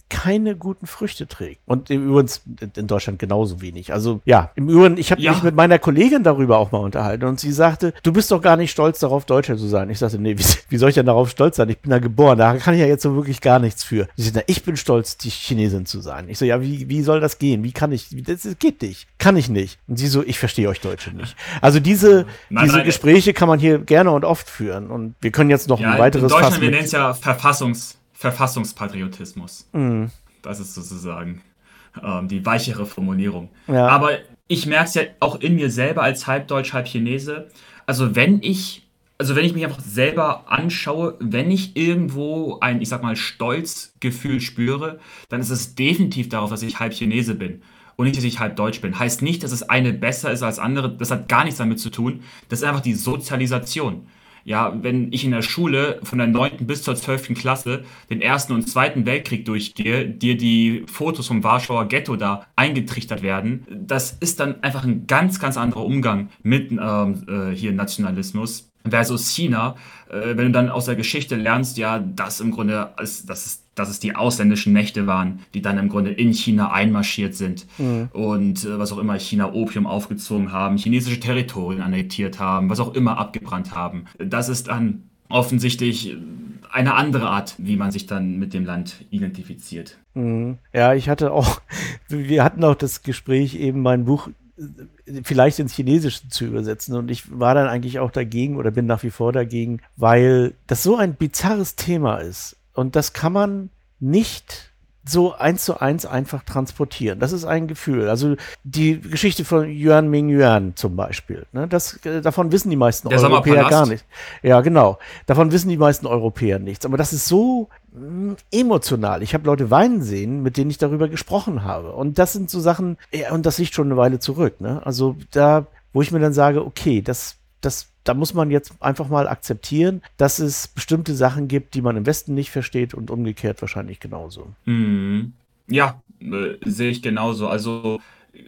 keine guten Früchte trägt. Und übrigens in Deutschland genauso wenig. Also ja, im Übrigen, ich habe ja. mich mit meiner Kollegin darüber auch mal unterhalten und sie sagte, du bist doch gar nicht stolz darauf, Deutscher zu sein. Ich sagte, nee, wie, wie soll ich denn darauf stolz sein? Ich bin da geboren, da kann ich ja jetzt so wirklich gar nichts für. Sie sagte, ich bin stolz, die Chinesin zu sein. Ich so, ja, wie, wie soll das gehen? Wie kann ich, das geht nicht. Kann ich nicht. Und sie so, ich verstehe euch Deutsche nicht. Also diese, nein, diese nein, Gespräche kann man hier gerne und oft führen. Und wir können jetzt noch ja, ein weiteres in Deutschland, wir nennen es ja Verfassungs Verfassungspatriotismus. Mm. Das ist sozusagen ähm, die weichere Formulierung. Ja. Aber ich merke es ja auch in mir selber als halb Deutsch, halb Chinese. Also wenn ich, also wenn ich mich einfach selber anschaue, wenn ich irgendwo ein, ich sag mal, Stolzgefühl spüre, dann ist es definitiv darauf, dass ich halb Chinese bin und nicht, dass ich halb Deutsch bin. Heißt nicht, dass es eine besser ist als andere. Das hat gar nichts damit zu tun. Das ist einfach die Sozialisation ja, wenn ich in der Schule von der 9. bis zur 12. Klasse den Ersten und Zweiten Weltkrieg durchgehe, dir die Fotos vom Warschauer Ghetto da eingetrichtert werden, das ist dann einfach ein ganz, ganz anderer Umgang mit ähm, äh, hier Nationalismus versus China, äh, wenn du dann aus der Geschichte lernst, ja, dass im Grunde, dass es, dass es die ausländischen Mächte waren, die dann im Grunde in China einmarschiert sind mhm. und äh, was auch immer China Opium aufgezogen haben, chinesische Territorien annektiert haben, was auch immer abgebrannt haben. Das ist dann offensichtlich eine andere Art, wie man sich dann mit dem Land identifiziert. Mhm. Ja, ich hatte auch, wir hatten auch das Gespräch eben, mein Buch vielleicht ins Chinesische zu übersetzen. Und ich war dann eigentlich auch dagegen oder bin nach wie vor dagegen, weil das so ein bizarres Thema ist. Und das kann man nicht so eins zu eins einfach transportieren. Das ist ein Gefühl. Also die Geschichte von Yuan Ming Yuan zum Beispiel. Ne, das, äh, davon wissen die meisten Der Europäer gar nicht. Ja, genau. Davon wissen die meisten Europäer nichts. Aber das ist so mh, mm, emotional. Ich habe Leute weinen sehen, mit denen ich darüber gesprochen habe. Und das sind so Sachen, ja, und das liegt schon eine Weile zurück. Ne? Also da, wo ich mir dann sage, okay, das, das da muss man jetzt einfach mal akzeptieren, dass es bestimmte Sachen gibt, die man im Westen nicht versteht und umgekehrt wahrscheinlich genauso. Mhm. Ja, äh, sehe ich genauso. Also,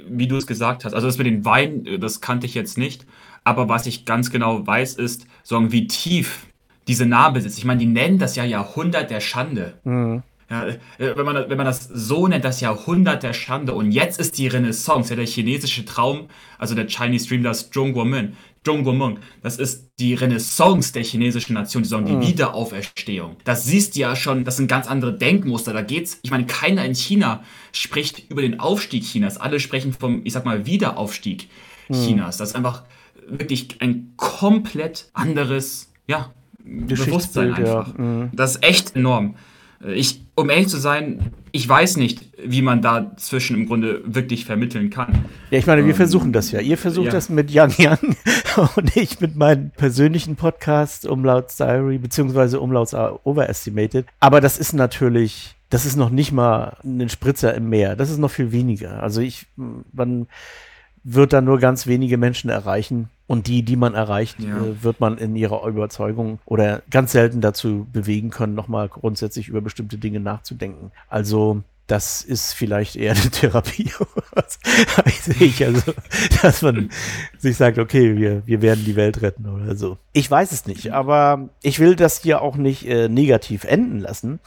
wie du es gesagt hast, also das mit den Weinen, äh, das kannte ich jetzt nicht. Aber was ich ganz genau weiß, ist, sagen, wie tief diese Narbe sitzt. Ich meine, die nennen das ja Jahrhundert der Schande. Mhm. Ja, äh, wenn, man, wenn man das so nennt, das Jahrhundert der Schande und jetzt ist die Renaissance, ja, der chinesische Traum, also der Chinese Dream, das Zhongguomen, Zhongguomeng, das ist die Renaissance der chinesischen Nation, die sagen, die mhm. Wiederauferstehung. Das siehst du ja schon, das sind ganz andere Denkmuster. Da geht's, ich meine, keiner in China spricht über den Aufstieg Chinas. Alle sprechen vom, ich sag mal, Wiederaufstieg mhm. Chinas. Das ist einfach wirklich ein komplett anderes, ja, Bewusstsein einfach. Ja. Mhm. Das ist echt enorm. Ich, um ehrlich zu sein, ich weiß nicht, wie man dazwischen im Grunde wirklich vermitteln kann. Ja, ich meine, wir ähm, versuchen das ja. Ihr versucht ja. das mit Yang Yang und ich mit meinem persönlichen Podcast Umlauts Diary beziehungsweise Umlauts Overestimated. Aber das ist natürlich, das ist noch nicht mal ein Spritzer im Meer. Das ist noch viel weniger. Also ich, man wird da nur ganz wenige Menschen erreichen. Und die, die man erreicht, ja. äh, wird man in ihrer Überzeugung oder ganz selten dazu bewegen können, nochmal grundsätzlich über bestimmte Dinge nachzudenken. Also das ist vielleicht eher eine Therapie. sehe ich also, dass man sich sagt, okay, wir, wir werden die Welt retten oder so. Ich weiß es nicht, aber ich will das hier auch nicht äh, negativ enden lassen,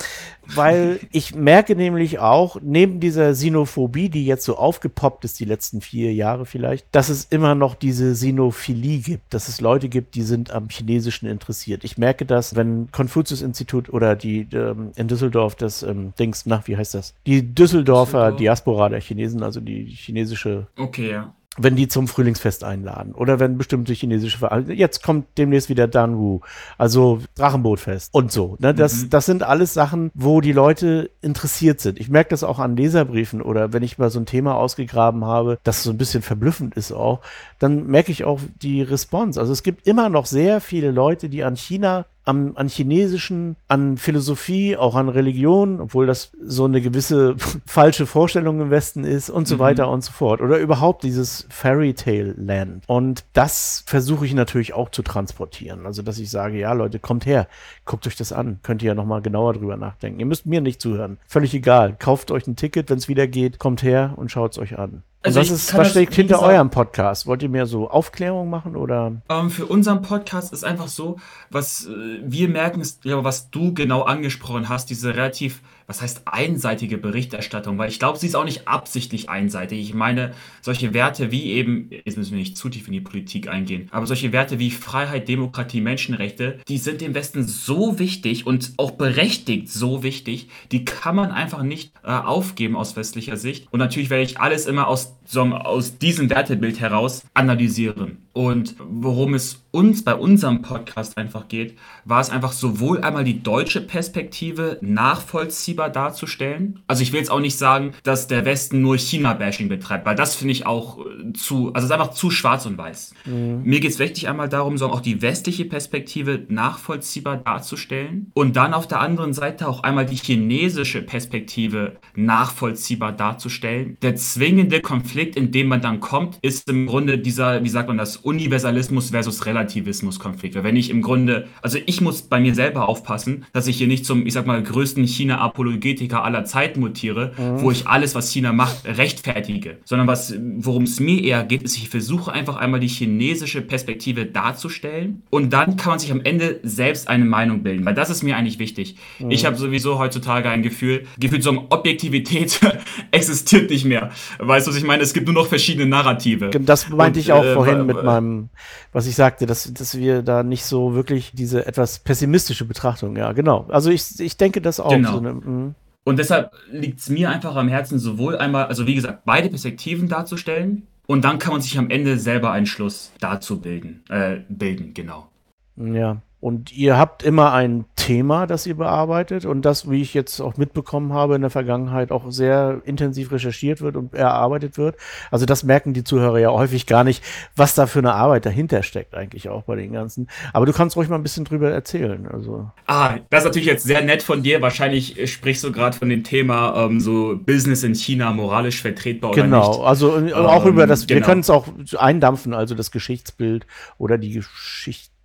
weil ich merke nämlich auch, neben dieser Sinophobie, die jetzt so aufgepoppt ist, die letzten vier Jahre vielleicht, dass es immer noch diese Sinophilie gibt, dass es Leute gibt, die sind am Chinesischen interessiert. Ich merke das, wenn Konfuzius-Institut oder die ähm, in Düsseldorf das ähm, Dings, na, wie heißt das? Die Düsseldorfer Düsseldorf. Diaspora der Chinesen, also die chinesische okay, ja wenn die zum Frühlingsfest einladen oder wenn bestimmte chinesische Vereine, jetzt kommt demnächst wieder Danwu, also Drachenbootfest und so. Ne? Das, mhm. das sind alles Sachen, wo die Leute interessiert sind. Ich merke das auch an Leserbriefen oder wenn ich mal so ein Thema ausgegraben habe, das so ein bisschen verblüffend ist auch, dann merke ich auch die Response. Also es gibt immer noch sehr viele Leute, die an China am, an Chinesischen, an Philosophie, auch an Religion, obwohl das so eine gewisse falsche Vorstellung im Westen ist und so mhm. weiter und so fort. Oder überhaupt dieses Fairy Tale Land. Und das versuche ich natürlich auch zu transportieren. Also, dass ich sage, ja, Leute, kommt her, guckt euch das an. Könnt ihr ja nochmal genauer drüber nachdenken. Ihr müsst mir nicht zuhören. Völlig egal. Kauft euch ein Ticket, wenn es wieder geht. Kommt her und schaut es euch an. Also was, ist, was steckt hinter gesagt, eurem Podcast? Wollt ihr mehr so Aufklärung machen oder? Ähm, für unseren Podcast ist einfach so, was äh, wir merken, ist, ja, was du genau angesprochen hast, diese relativ was heißt einseitige Berichterstattung, weil ich glaube, sie ist auch nicht absichtlich einseitig. Ich meine, solche Werte wie eben, jetzt müssen wir nicht zu tief in die Politik eingehen, aber solche Werte wie Freiheit, Demokratie, Menschenrechte, die sind dem Westen so wichtig und auch berechtigt so wichtig, die kann man einfach nicht äh, aufgeben aus westlicher Sicht. Und natürlich werde ich alles immer aus, so, aus diesem Wertebild heraus analysieren. Und worum es uns bei unserem Podcast einfach geht, war es einfach sowohl einmal die deutsche Perspektive nachvollziehbar darzustellen. Also ich will jetzt auch nicht sagen, dass der Westen nur China-Bashing betreibt, weil das finde ich auch äh, zu, also es ist einfach zu schwarz und weiß. Mhm. Mir geht es wirklich einmal darum, so auch die westliche Perspektive nachvollziehbar darzustellen und dann auf der anderen Seite auch einmal die chinesische Perspektive nachvollziehbar darzustellen. Der zwingende Konflikt, in dem man dann kommt, ist im Grunde dieser, wie sagt man das, Universalismus versus Relativismus-Konflikt. Wenn ich im Grunde, also ich muss bei mir selber aufpassen, dass ich hier nicht zum, ich sag mal, größten China-Apologetiker aller Zeiten mutiere, mhm. wo ich alles, was China macht, rechtfertige. Sondern was, worum es mir eher geht, ist, ich versuche einfach einmal die chinesische Perspektive darzustellen und dann kann man sich am Ende selbst eine Meinung bilden, weil das ist mir eigentlich wichtig. Mhm. Ich habe sowieso heutzutage ein Gefühl, Gefühl so Objektivität existiert nicht mehr. Weißt du, was ich meine? Es gibt nur noch verschiedene Narrative. Das meinte und, ich auch äh, vorhin mit meinem was ich sagte, dass, dass wir da nicht so wirklich diese etwas pessimistische Betrachtung, ja, genau. Also ich, ich denke das auch. Genau. So eine, mhm. und deshalb liegt es mir einfach am Herzen, sowohl einmal, also wie gesagt, beide Perspektiven darzustellen und dann kann man sich am Ende selber einen Schluss dazu bilden, äh, bilden, genau. Ja, und ihr habt immer ein Thema, das ihr bearbeitet und das, wie ich jetzt auch mitbekommen habe, in der Vergangenheit auch sehr intensiv recherchiert wird und erarbeitet wird. Also das merken die Zuhörer ja häufig gar nicht, was da für eine Arbeit dahinter steckt eigentlich auch bei den ganzen. Aber du kannst ruhig mal ein bisschen drüber erzählen. Also. Ah, das ist natürlich jetzt sehr nett von dir. Wahrscheinlich sprichst du gerade von dem Thema ähm, so Business in China moralisch vertretbar oder genau. nicht. Genau, also auch ähm, über das, genau. wir können es auch eindampfen, also das Geschichtsbild oder die Geschichte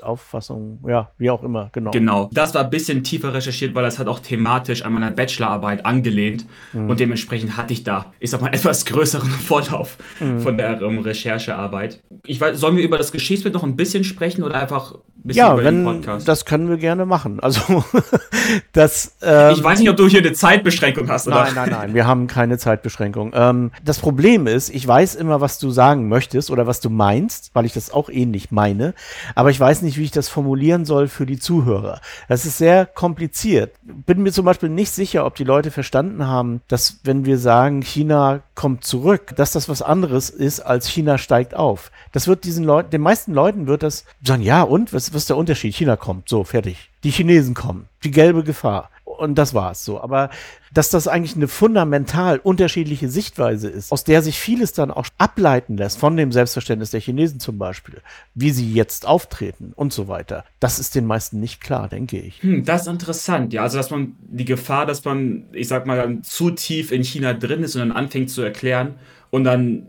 Auffassung, ja, wie auch immer, genau. Genau. Das war ein bisschen tiefer recherchiert, weil das hat auch thematisch an meiner Bachelorarbeit angelehnt mhm. und dementsprechend hatte ich da, ich sag mal, etwas größeren Vorlauf mhm. von der um, Recherchearbeit. Ich weiß, sollen wir über das Geschichtsbild noch ein bisschen sprechen oder einfach ja, wenn, das können wir gerne machen. Also, das. Ähm, ich weiß nicht, ob du hier eine Zeitbeschränkung hast, oder? Nein, nein, nein, wir haben keine Zeitbeschränkung. Ähm, das Problem ist, ich weiß immer, was du sagen möchtest oder was du meinst, weil ich das auch ähnlich meine, aber ich weiß nicht, wie ich das formulieren soll für die Zuhörer. Das ist sehr kompliziert. Bin mir zum Beispiel nicht sicher, ob die Leute verstanden haben, dass wenn wir sagen, China kommt zurück, dass das was anderes ist, als China steigt auf. Das wird diesen Leuten, den meisten Leuten wird das sagen, ja, und? Was, was ist der Unterschied? China kommt, so, fertig. Die Chinesen kommen. Die gelbe Gefahr. Und das war's so. Aber dass das eigentlich eine fundamental unterschiedliche Sichtweise ist, aus der sich vieles dann auch ableiten lässt von dem Selbstverständnis der Chinesen zum Beispiel, wie sie jetzt auftreten und so weiter. Das ist den meisten nicht klar, denke ich. Hm, das ist interessant, ja. Also, dass man die Gefahr, dass man, ich sag mal, dann zu tief in China drin ist und dann anfängt zu erklären und dann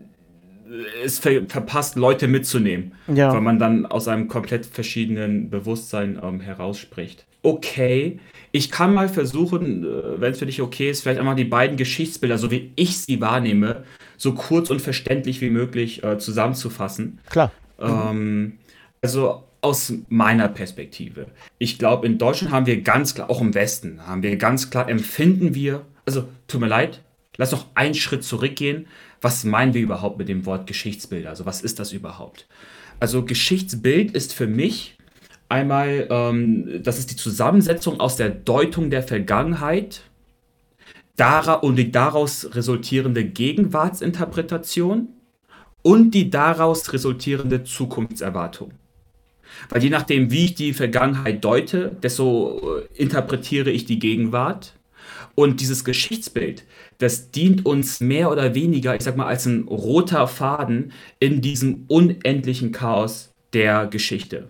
es ver verpasst, Leute mitzunehmen, ja. weil man dann aus einem komplett verschiedenen Bewusstsein ähm, herausspricht. Okay, ich kann mal versuchen, äh, wenn es für dich okay ist, vielleicht einmal die beiden Geschichtsbilder, so wie ich sie wahrnehme, so kurz und verständlich wie möglich äh, zusammenzufassen. Klar. Ähm, also aus meiner Perspektive. Ich glaube, in Deutschland haben wir ganz klar, auch im Westen, haben wir ganz klar, empfinden wir, also tut mir leid, lass noch einen Schritt zurückgehen was meinen wir überhaupt mit dem Wort Geschichtsbild? Also was ist das überhaupt? Also Geschichtsbild ist für mich einmal, ähm, das ist die Zusammensetzung aus der Deutung der Vergangenheit und die daraus resultierende Gegenwartsinterpretation und die daraus resultierende Zukunftserwartung. Weil je nachdem, wie ich die Vergangenheit deute, desto äh, interpretiere ich die Gegenwart. Und dieses Geschichtsbild, das dient uns mehr oder weniger, ich sag mal, als ein roter Faden in diesem unendlichen Chaos der Geschichte.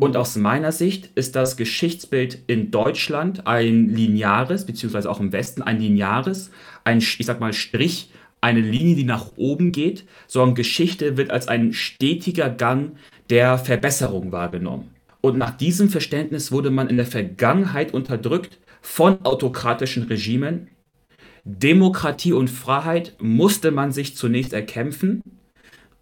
Und aus meiner Sicht ist das Geschichtsbild in Deutschland ein lineares, beziehungsweise auch im Westen ein lineares, ein, ich sag mal, Strich, eine Linie, die nach oben geht, sondern Geschichte wird als ein stetiger Gang der Verbesserung wahrgenommen. Und nach diesem Verständnis wurde man in der Vergangenheit unterdrückt von autokratischen Regimen. Demokratie und Freiheit musste man sich zunächst erkämpfen.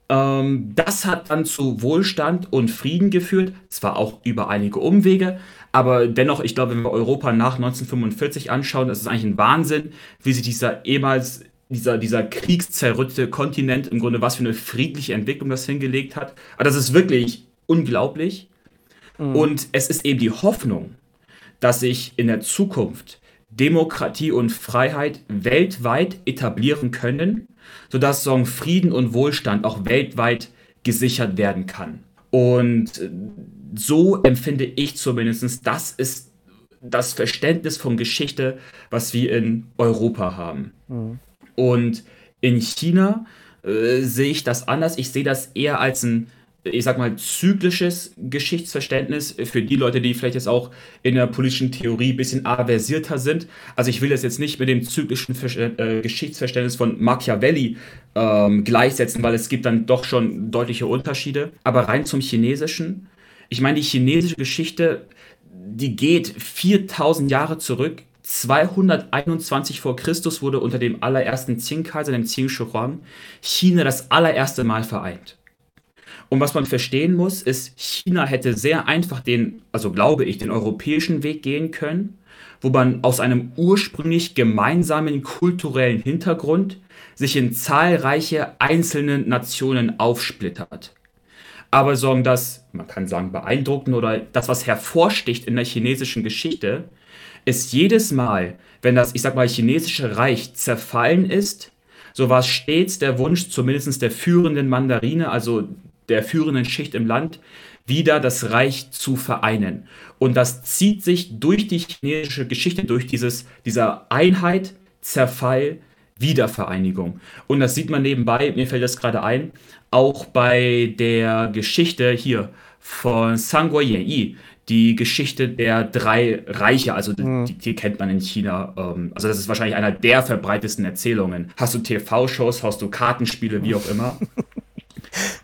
Ähm, das hat dann zu Wohlstand und Frieden geführt, zwar auch über einige Umwege, aber dennoch, ich glaube, wenn wir Europa nach 1945 anschauen, das ist eigentlich ein Wahnsinn, wie sich dieser ehemals dieser, dieser kriegszerrüttete Kontinent im Grunde was für eine friedliche Entwicklung das hingelegt hat. Aber das ist wirklich unglaublich. Mhm. Und es ist eben die Hoffnung, dass sich in der Zukunft Demokratie und Freiheit weltweit etablieren können, sodass so Frieden und Wohlstand auch weltweit gesichert werden kann. Und äh, so empfinde ich zumindest, das ist das Verständnis von Geschichte, was wir in Europa haben. Mhm. Und in China äh, sehe ich das anders. Ich sehe das eher als ein ich sag mal, zyklisches Geschichtsverständnis für die Leute, die vielleicht jetzt auch in der politischen Theorie ein bisschen aversierter sind. Also ich will das jetzt nicht mit dem zyklischen äh, Geschichtsverständnis von Machiavelli ähm, gleichsetzen, weil es gibt dann doch schon deutliche Unterschiede. Aber rein zum Chinesischen. Ich meine, die chinesische Geschichte, die geht 4000 Jahre zurück. 221 vor Christus wurde unter dem allerersten Qing-Kaiser, dem Qing Shi Huang, China das allererste Mal vereint. Und was man verstehen muss, ist, China hätte sehr einfach den, also glaube ich, den europäischen Weg gehen können, wo man aus einem ursprünglich gemeinsamen kulturellen Hintergrund sich in zahlreiche einzelne Nationen aufsplittert. Aber so das, man kann sagen, beeindruckend oder das, was hervorsticht in der chinesischen Geschichte, ist jedes Mal, wenn das, ich sag mal, chinesische Reich zerfallen ist, so war es stets der Wunsch, zumindest der führenden Mandarine, also der führenden Schicht im Land, wieder das Reich zu vereinen. Und das zieht sich durch die chinesische Geschichte, durch dieses, dieser Einheit, Zerfall, Wiedervereinigung. Und das sieht man nebenbei, mir fällt das gerade ein, auch bei der Geschichte hier von Sangguo Yi, die Geschichte der drei Reiche, also mhm. die, die, kennt man in China. Ähm, also das ist wahrscheinlich einer der verbreitesten Erzählungen. Hast du TV-Shows, hast du Kartenspiele, wie auch immer.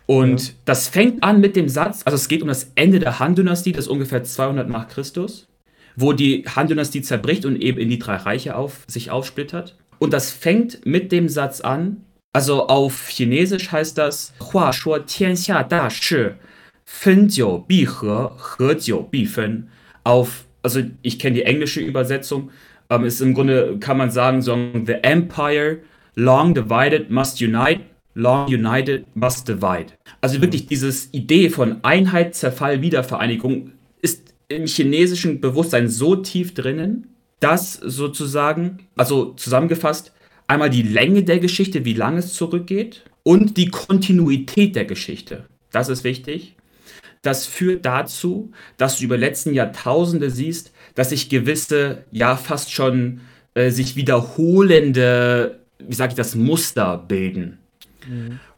Und ja. das fängt an mit dem Satz, also es geht um das Ende der Han-Dynastie, das ist ungefähr 200 nach Christus, wo die Han-Dynastie zerbricht und eben in die drei Reiche auf, sich aufsplittert. Und das fängt mit dem Satz an, also auf Chinesisch heißt das Hua Shuo Tianxia Da Shi Fen Jiu Bi He He Jiu Bi Fen. Auf, also ich kenne die englische Übersetzung, ähm, ist im Grunde, kann man sagen, so The Empire Long Divided Must Unite long united must divide. Also wirklich dieses Idee von Einheit, Zerfall, Wiedervereinigung ist im chinesischen Bewusstsein so tief drinnen, dass sozusagen, also zusammengefasst, einmal die Länge der Geschichte, wie lange es zurückgeht, und die Kontinuität der Geschichte. Das ist wichtig. Das führt dazu, dass du über die letzten Jahrtausende siehst, dass sich gewisse, ja fast schon äh, sich wiederholende, wie sage ich das, Muster bilden.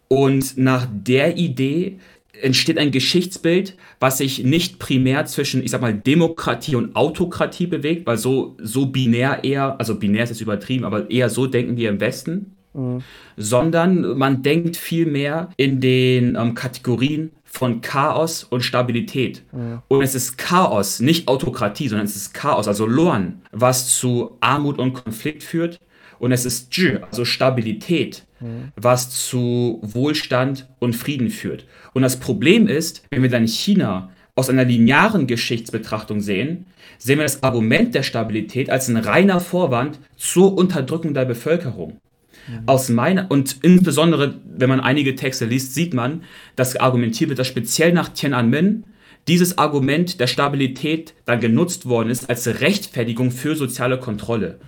Und nach der Idee entsteht ein Geschichtsbild, was sich nicht primär zwischen, ich sag mal, Demokratie und Autokratie bewegt, weil so, so binär eher, also binär ist jetzt übertrieben, aber eher so denken wir im Westen, mhm. sondern man denkt vielmehr in den ähm, Kategorien von Chaos und Stabilität. Mhm. Und es ist Chaos, nicht Autokratie, sondern es ist Chaos, also Loan, was zu Armut und Konflikt führt. Und es ist Zhi, also Stabilität, mhm. was zu Wohlstand und Frieden führt. Und das Problem ist, wenn wir dann China aus einer linearen Geschichtsbetrachtung sehen, sehen wir das Argument der Stabilität als ein reiner Vorwand zur Unterdrückung der Bevölkerung. Mhm. Aus meiner, und insbesondere, wenn man einige Texte liest, sieht man, dass argumentiert wird, dass speziell nach Tiananmen dieses Argument der Stabilität dann genutzt worden ist als Rechtfertigung für soziale Kontrolle.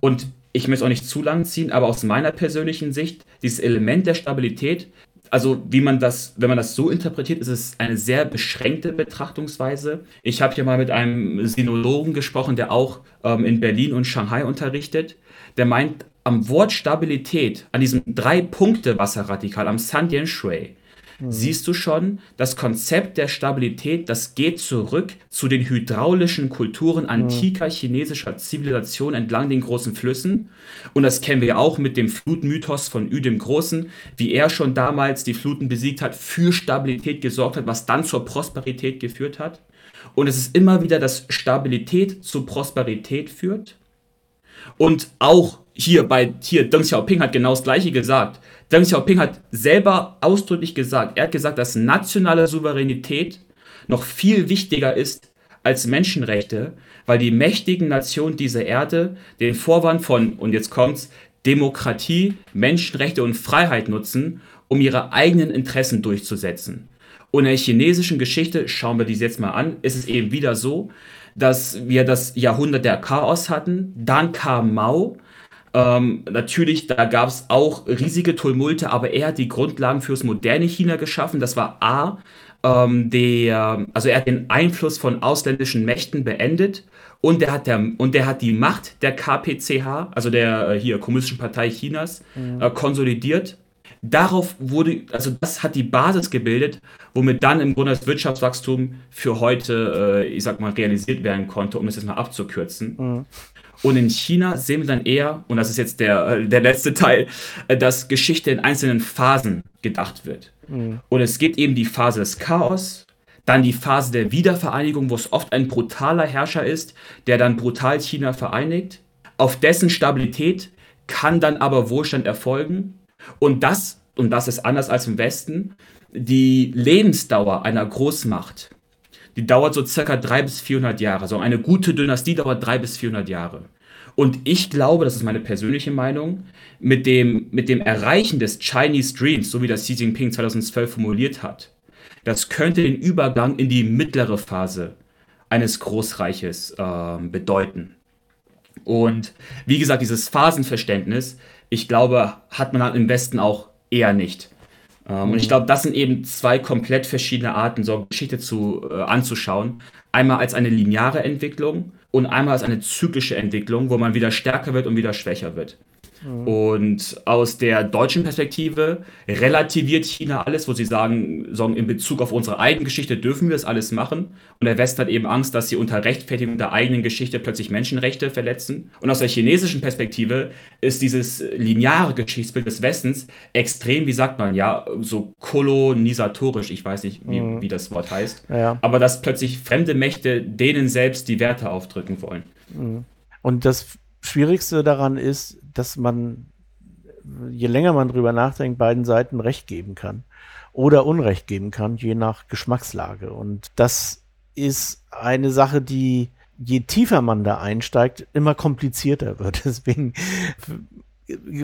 Und ich möchte es auch nicht zu lang ziehen, aber aus meiner persönlichen Sicht, dieses Element der Stabilität, also wie man das, wenn man das so interpretiert, ist es eine sehr beschränkte Betrachtungsweise. Ich habe hier mal mit einem Sinologen gesprochen, der auch ähm, in Berlin und Shanghai unterrichtet. Der meint, am Wort Stabilität, an diesem Drei-Punkte-Wasserradikal, am Sandian Shui, mhm. siehst du schon, das Konzept der Stabilität, das geht zurück zu den hydraulischen Kulturen mhm. antiker chinesischer Zivilisation entlang den großen Flüssen. Und das kennen wir auch mit dem Flutmythos von Ü dem Großen, wie er schon damals die Fluten besiegt hat, für Stabilität gesorgt hat, was dann zur Prosperität geführt hat. Und es ist immer wieder, dass Stabilität zu Prosperität führt. Und auch hier bei hier Deng Xiaoping hat genau das gleiche gesagt. Deng Xiaoping hat selber ausdrücklich gesagt, er hat gesagt, dass nationale Souveränität noch viel wichtiger ist als Menschenrechte, weil die mächtigen Nationen dieser Erde den Vorwand von, und jetzt kommt's, Demokratie, Menschenrechte und Freiheit nutzen, um ihre eigenen Interessen durchzusetzen. Und in der chinesischen Geschichte, schauen wir dies jetzt mal an, ist es eben wieder so, dass wir das Jahrhundert der Chaos hatten, dann kam Mao, ähm, natürlich, da gab es auch riesige Tumulte, aber er hat die Grundlagen fürs moderne China geschaffen. Das war A, ähm, der, also er hat den Einfluss von ausländischen Mächten beendet und der hat, der, und der hat die Macht der KPCH, also der äh, hier Kommunistischen Partei Chinas, mhm. äh, konsolidiert. Darauf wurde, also das hat die Basis gebildet, womit dann im Grunde das Wirtschaftswachstum für heute, äh, ich sag mal, realisiert werden konnte, um es jetzt mal abzukürzen. Mhm. Und in China sehen wir dann eher, und das ist jetzt der, äh, der letzte Teil, äh, dass Geschichte in einzelnen Phasen gedacht wird. Mhm. Und es gibt eben die Phase des Chaos, dann die Phase der Wiedervereinigung, wo es oft ein brutaler Herrscher ist, der dann brutal China vereinigt. Auf dessen Stabilität kann dann aber Wohlstand erfolgen. Und das, und das ist anders als im Westen, die Lebensdauer einer Großmacht die dauert so circa 300 bis 400 Jahre. So eine gute Dynastie dauert 300 bis 400 Jahre. Und ich glaube, das ist meine persönliche Meinung, mit dem, mit dem Erreichen des Chinese Dreams, so wie das Xi Jinping 2012 formuliert hat, das könnte den Übergang in die mittlere Phase eines Großreiches äh, bedeuten. Und wie gesagt, dieses Phasenverständnis, ich glaube, hat man im Westen auch eher nicht. Ähm, und ich mhm. glaube, das sind eben zwei komplett verschiedene Arten, so Geschichte zu, äh, anzuschauen. Einmal als eine lineare Entwicklung und einmal als eine zyklische Entwicklung, wo man wieder stärker wird und wieder schwächer wird. Mhm. Und aus der deutschen Perspektive relativiert China alles, wo sie sagen, sagen, in Bezug auf unsere eigene Geschichte dürfen wir das alles machen. Und der Westen hat eben Angst, dass sie unter Rechtfertigung der eigenen Geschichte plötzlich Menschenrechte verletzen. Und aus der chinesischen Perspektive ist dieses lineare Geschichtsbild des Westens extrem, wie sagt man, ja, so kolonisatorisch, ich weiß nicht, wie, mhm. wie das Wort heißt. Ja. Aber dass plötzlich fremde Mächte denen selbst die Werte aufdrücken wollen. Mhm. Und das Schwierigste daran ist, dass man, je länger man drüber nachdenkt, beiden Seiten Recht geben kann oder Unrecht geben kann, je nach Geschmackslage. Und das ist eine Sache, die je tiefer man da einsteigt, immer komplizierter wird. Deswegen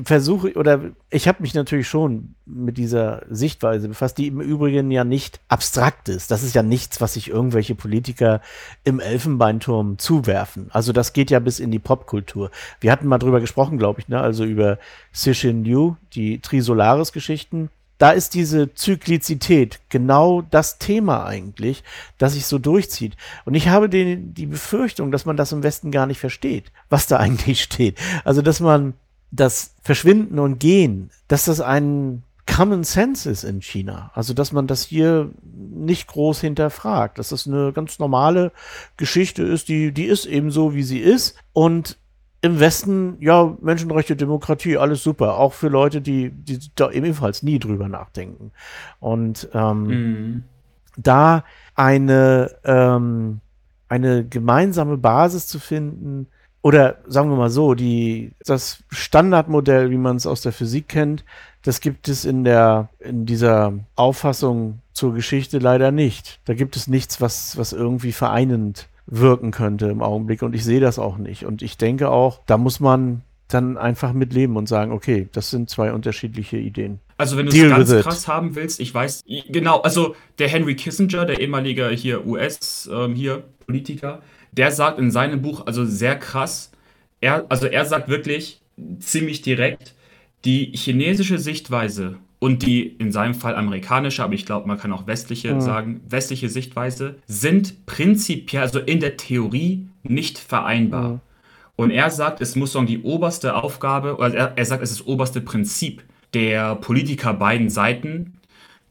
versuche oder ich habe mich natürlich schon mit dieser Sichtweise befasst, die im Übrigen ja nicht abstrakt ist. Das ist ja nichts, was sich irgendwelche Politiker im Elfenbeinturm zuwerfen. Also das geht ja bis in die Popkultur. Wir hatten mal drüber gesprochen, glaube ich, ne? also über Cixin Liu, die Trisolaris-Geschichten da ist diese Zyklizität genau das Thema eigentlich, das sich so durchzieht. Und ich habe den, die Befürchtung, dass man das im Westen gar nicht versteht, was da eigentlich steht. Also, dass man das Verschwinden und Gehen, dass das ein Common Sense ist in China. Also, dass man das hier nicht groß hinterfragt, dass das eine ganz normale Geschichte ist, die, die ist eben so, wie sie ist. Und im Westen, ja, Menschenrechte, Demokratie, alles super. Auch für Leute, die, die da ebenfalls nie drüber nachdenken. Und ähm, mhm. da eine, ähm, eine gemeinsame Basis zu finden, oder sagen wir mal so, die, das Standardmodell, wie man es aus der Physik kennt, das gibt es in der, in dieser Auffassung zur Geschichte leider nicht. Da gibt es nichts, was, was irgendwie vereinend wirken könnte im Augenblick und ich sehe das auch nicht. Und ich denke auch, da muss man dann einfach mitleben und sagen, okay, das sind zwei unterschiedliche Ideen. Also wenn du es ganz krass haben willst, ich weiß, genau, also der Henry Kissinger, der ehemalige hier US ähm, hier Politiker, der sagt in seinem Buch also sehr krass, er, also er sagt wirklich ziemlich direkt, die chinesische Sichtweise und die in seinem Fall amerikanische, aber ich glaube, man kann auch westliche mhm. sagen, westliche Sichtweise, sind prinzipiell, also in der Theorie nicht vereinbar. Mhm. Und er sagt, es muss sagen, die oberste Aufgabe, oder er, er sagt, es ist das oberste Prinzip der Politiker beiden Seiten,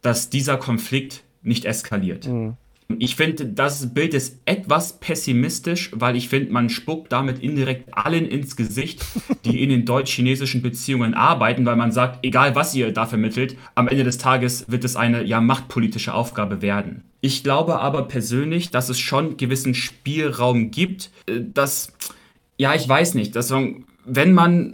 dass dieser Konflikt nicht eskaliert. Mhm. Ich finde, das Bild ist etwas pessimistisch, weil ich finde, man spuckt damit indirekt allen ins Gesicht, die in den deutsch-chinesischen Beziehungen arbeiten, weil man sagt, egal was ihr da vermittelt, am Ende des Tages wird es eine ja machtpolitische Aufgabe werden. Ich glaube aber persönlich, dass es schon gewissen Spielraum gibt, äh, dass, ja, ich weiß nicht, dass wenn man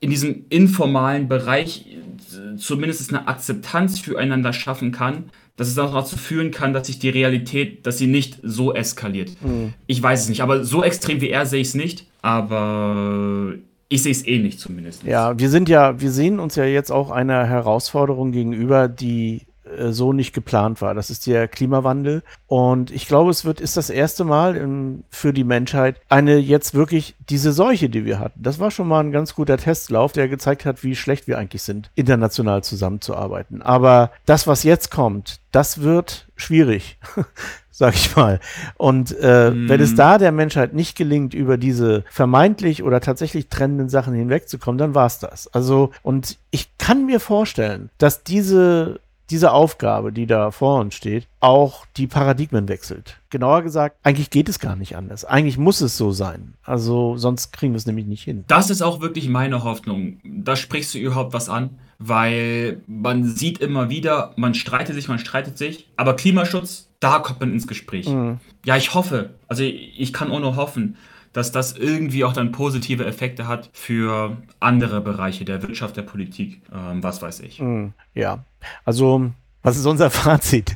in diesem informalen Bereich äh, zumindest eine Akzeptanz füreinander schaffen kann, dass es auch dazu führen kann, dass sich die Realität, dass sie nicht so eskaliert. Mhm. Ich weiß es nicht, aber so extrem wie er sehe ich es nicht, aber ich sehe es eh nicht zumindest. Ja, wir sind ja, wir sehen uns ja jetzt auch einer Herausforderung gegenüber, die so nicht geplant war. Das ist der Klimawandel. Und ich glaube, es wird, ist das erste Mal in, für die Menschheit eine jetzt wirklich diese Seuche, die wir hatten. Das war schon mal ein ganz guter Testlauf, der gezeigt hat, wie schlecht wir eigentlich sind, international zusammenzuarbeiten. Aber das, was jetzt kommt, das wird schwierig. sag ich mal. Und äh, mm. wenn es da der Menschheit nicht gelingt, über diese vermeintlich oder tatsächlich trennenden Sachen hinwegzukommen, dann war's das. Also, und ich kann mir vorstellen, dass diese diese Aufgabe, die da vor uns steht, auch die Paradigmen wechselt. Genauer gesagt, eigentlich geht es gar nicht anders. Eigentlich muss es so sein. Also sonst kriegen wir es nämlich nicht hin. Das ist auch wirklich meine Hoffnung. Da sprichst du überhaupt was an, weil man sieht immer wieder, man streitet sich, man streitet sich, aber Klimaschutz, da kommt man ins Gespräch. Mhm. Ja, ich hoffe, also ich kann auch nur hoffen, dass das irgendwie auch dann positive Effekte hat für andere Bereiche der Wirtschaft, der Politik, ähm, was weiß ich. Hm, ja, also was ist unser Fazit?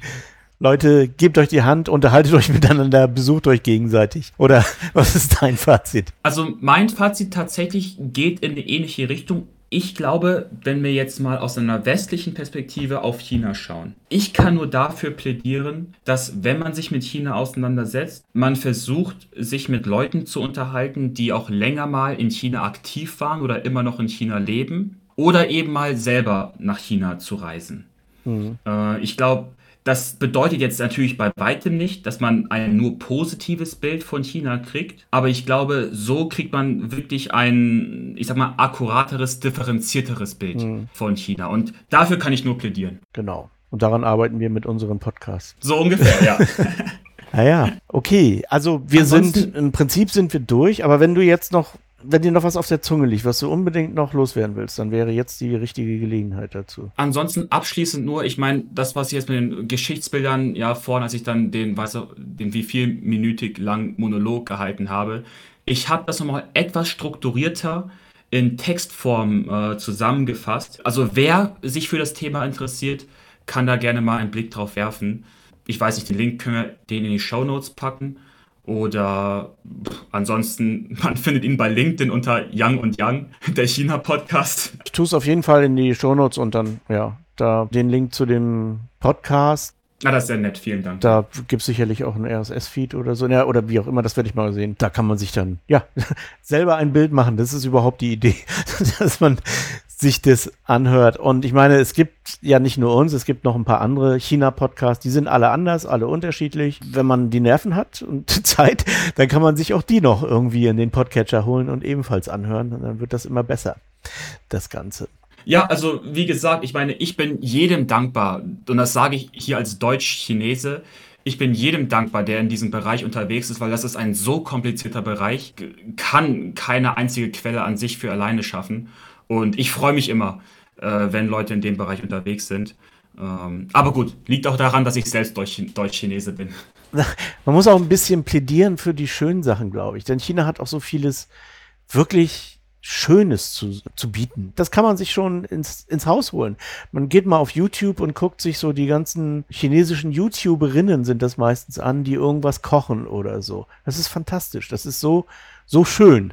Leute, gebt euch die Hand, unterhaltet euch miteinander, besucht euch gegenseitig. Oder was ist dein Fazit? Also mein Fazit tatsächlich geht in eine ähnliche Richtung ich glaube, wenn wir jetzt mal aus einer westlichen Perspektive auf China schauen, ich kann nur dafür plädieren, dass wenn man sich mit China auseinandersetzt, man versucht, sich mit Leuten zu unterhalten, die auch länger mal in China aktiv waren oder immer noch in China leben oder eben mal selber nach China zu reisen. Mhm. Äh, ich glaube, das bedeutet jetzt natürlich bei weitem nicht, dass man ein nur positives Bild von China kriegt, aber ich glaube, so kriegt man wirklich ein, ich sag mal, akkurateres, differenzierteres Bild mhm. von China. Und dafür kann ich nur plädieren. Genau. Und daran arbeiten wir mit unserem Podcast. So ungefähr, ja. Naja, okay. Also wir Ansonsten, sind, im Prinzip sind wir durch, aber wenn du jetzt noch wenn dir noch was auf der Zunge liegt, was du unbedingt noch loswerden willst, dann wäre jetzt die richtige Gelegenheit dazu. Ansonsten abschließend nur, ich meine, das, was ich jetzt mit den Geschichtsbildern, ja, vorhin, als ich dann den, weiß den wie viel minütig lang Monolog gehalten habe, ich habe das nochmal etwas strukturierter in Textform äh, zusammengefasst. Also wer sich für das Thema interessiert, kann da gerne mal einen Blick drauf werfen. Ich weiß nicht, den Link können wir den in die Show Notes packen. Oder pff, ansonsten, man findet ihn bei LinkedIn unter Young und Young, der China-Podcast. Ich tue es auf jeden Fall in die Show Notes und dann, ja, da den Link zu dem Podcast. Ah, das ist sehr nett, vielen Dank. Da gibt es sicherlich auch einen RSS-Feed oder so, ja, oder wie auch immer, das werde ich mal sehen. Da kann man sich dann, ja, selber ein Bild machen. Das ist überhaupt die Idee, dass man sich das anhört. Und ich meine, es gibt ja nicht nur uns, es gibt noch ein paar andere China-Podcasts, die sind alle anders, alle unterschiedlich. Wenn man die Nerven hat und Zeit, dann kann man sich auch die noch irgendwie in den Podcatcher holen und ebenfalls anhören. Und dann wird das immer besser, das Ganze. Ja, also wie gesagt, ich meine, ich bin jedem dankbar, und das sage ich hier als Deutsch-Chinese, ich bin jedem dankbar, der in diesem Bereich unterwegs ist, weil das ist ein so komplizierter Bereich, kann keine einzige Quelle an sich für alleine schaffen. Und ich freue mich immer, äh, wenn Leute in dem Bereich unterwegs sind. Ähm, aber gut, liegt auch daran, dass ich selbst Deutsch-Chinese bin. Man muss auch ein bisschen plädieren für die schönen Sachen, glaube ich. Denn China hat auch so vieles wirklich Schönes zu, zu bieten. Das kann man sich schon ins, ins Haus holen. Man geht mal auf YouTube und guckt sich so die ganzen chinesischen YouTuberinnen sind das meistens an, die irgendwas kochen oder so. Das ist fantastisch. Das ist so, so schön.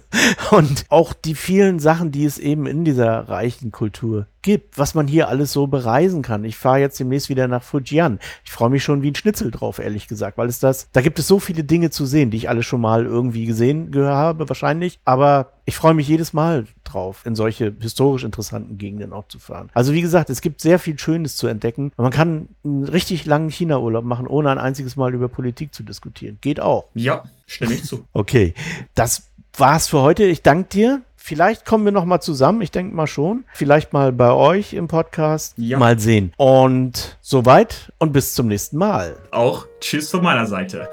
und auch die vielen Sachen, die es eben in dieser reichen Kultur gibt, was man hier alles so bereisen kann. Ich fahre jetzt demnächst wieder nach Fujian. Ich freue mich schon wie ein Schnitzel drauf, ehrlich gesagt, weil es das, da gibt es so viele Dinge zu sehen, die ich alle schon mal irgendwie gesehen habe, wahrscheinlich. Aber ich freue mich jedes Mal drauf, in solche historisch interessanten Gegenden auch zu fahren. Also wie gesagt, es gibt sehr viel Schönes zu entdecken. man kann einen richtig langen China-Urlaub machen, ohne ein einziges Mal über Politik zu diskutieren. Geht auch. Ja, stimme ich zu. Okay, das war's für heute. Ich danke dir. Vielleicht kommen wir noch mal zusammen. Ich denke mal schon. Vielleicht mal bei euch im Podcast. Ja. Mal sehen. Und soweit und bis zum nächsten Mal. Auch tschüss von meiner Seite.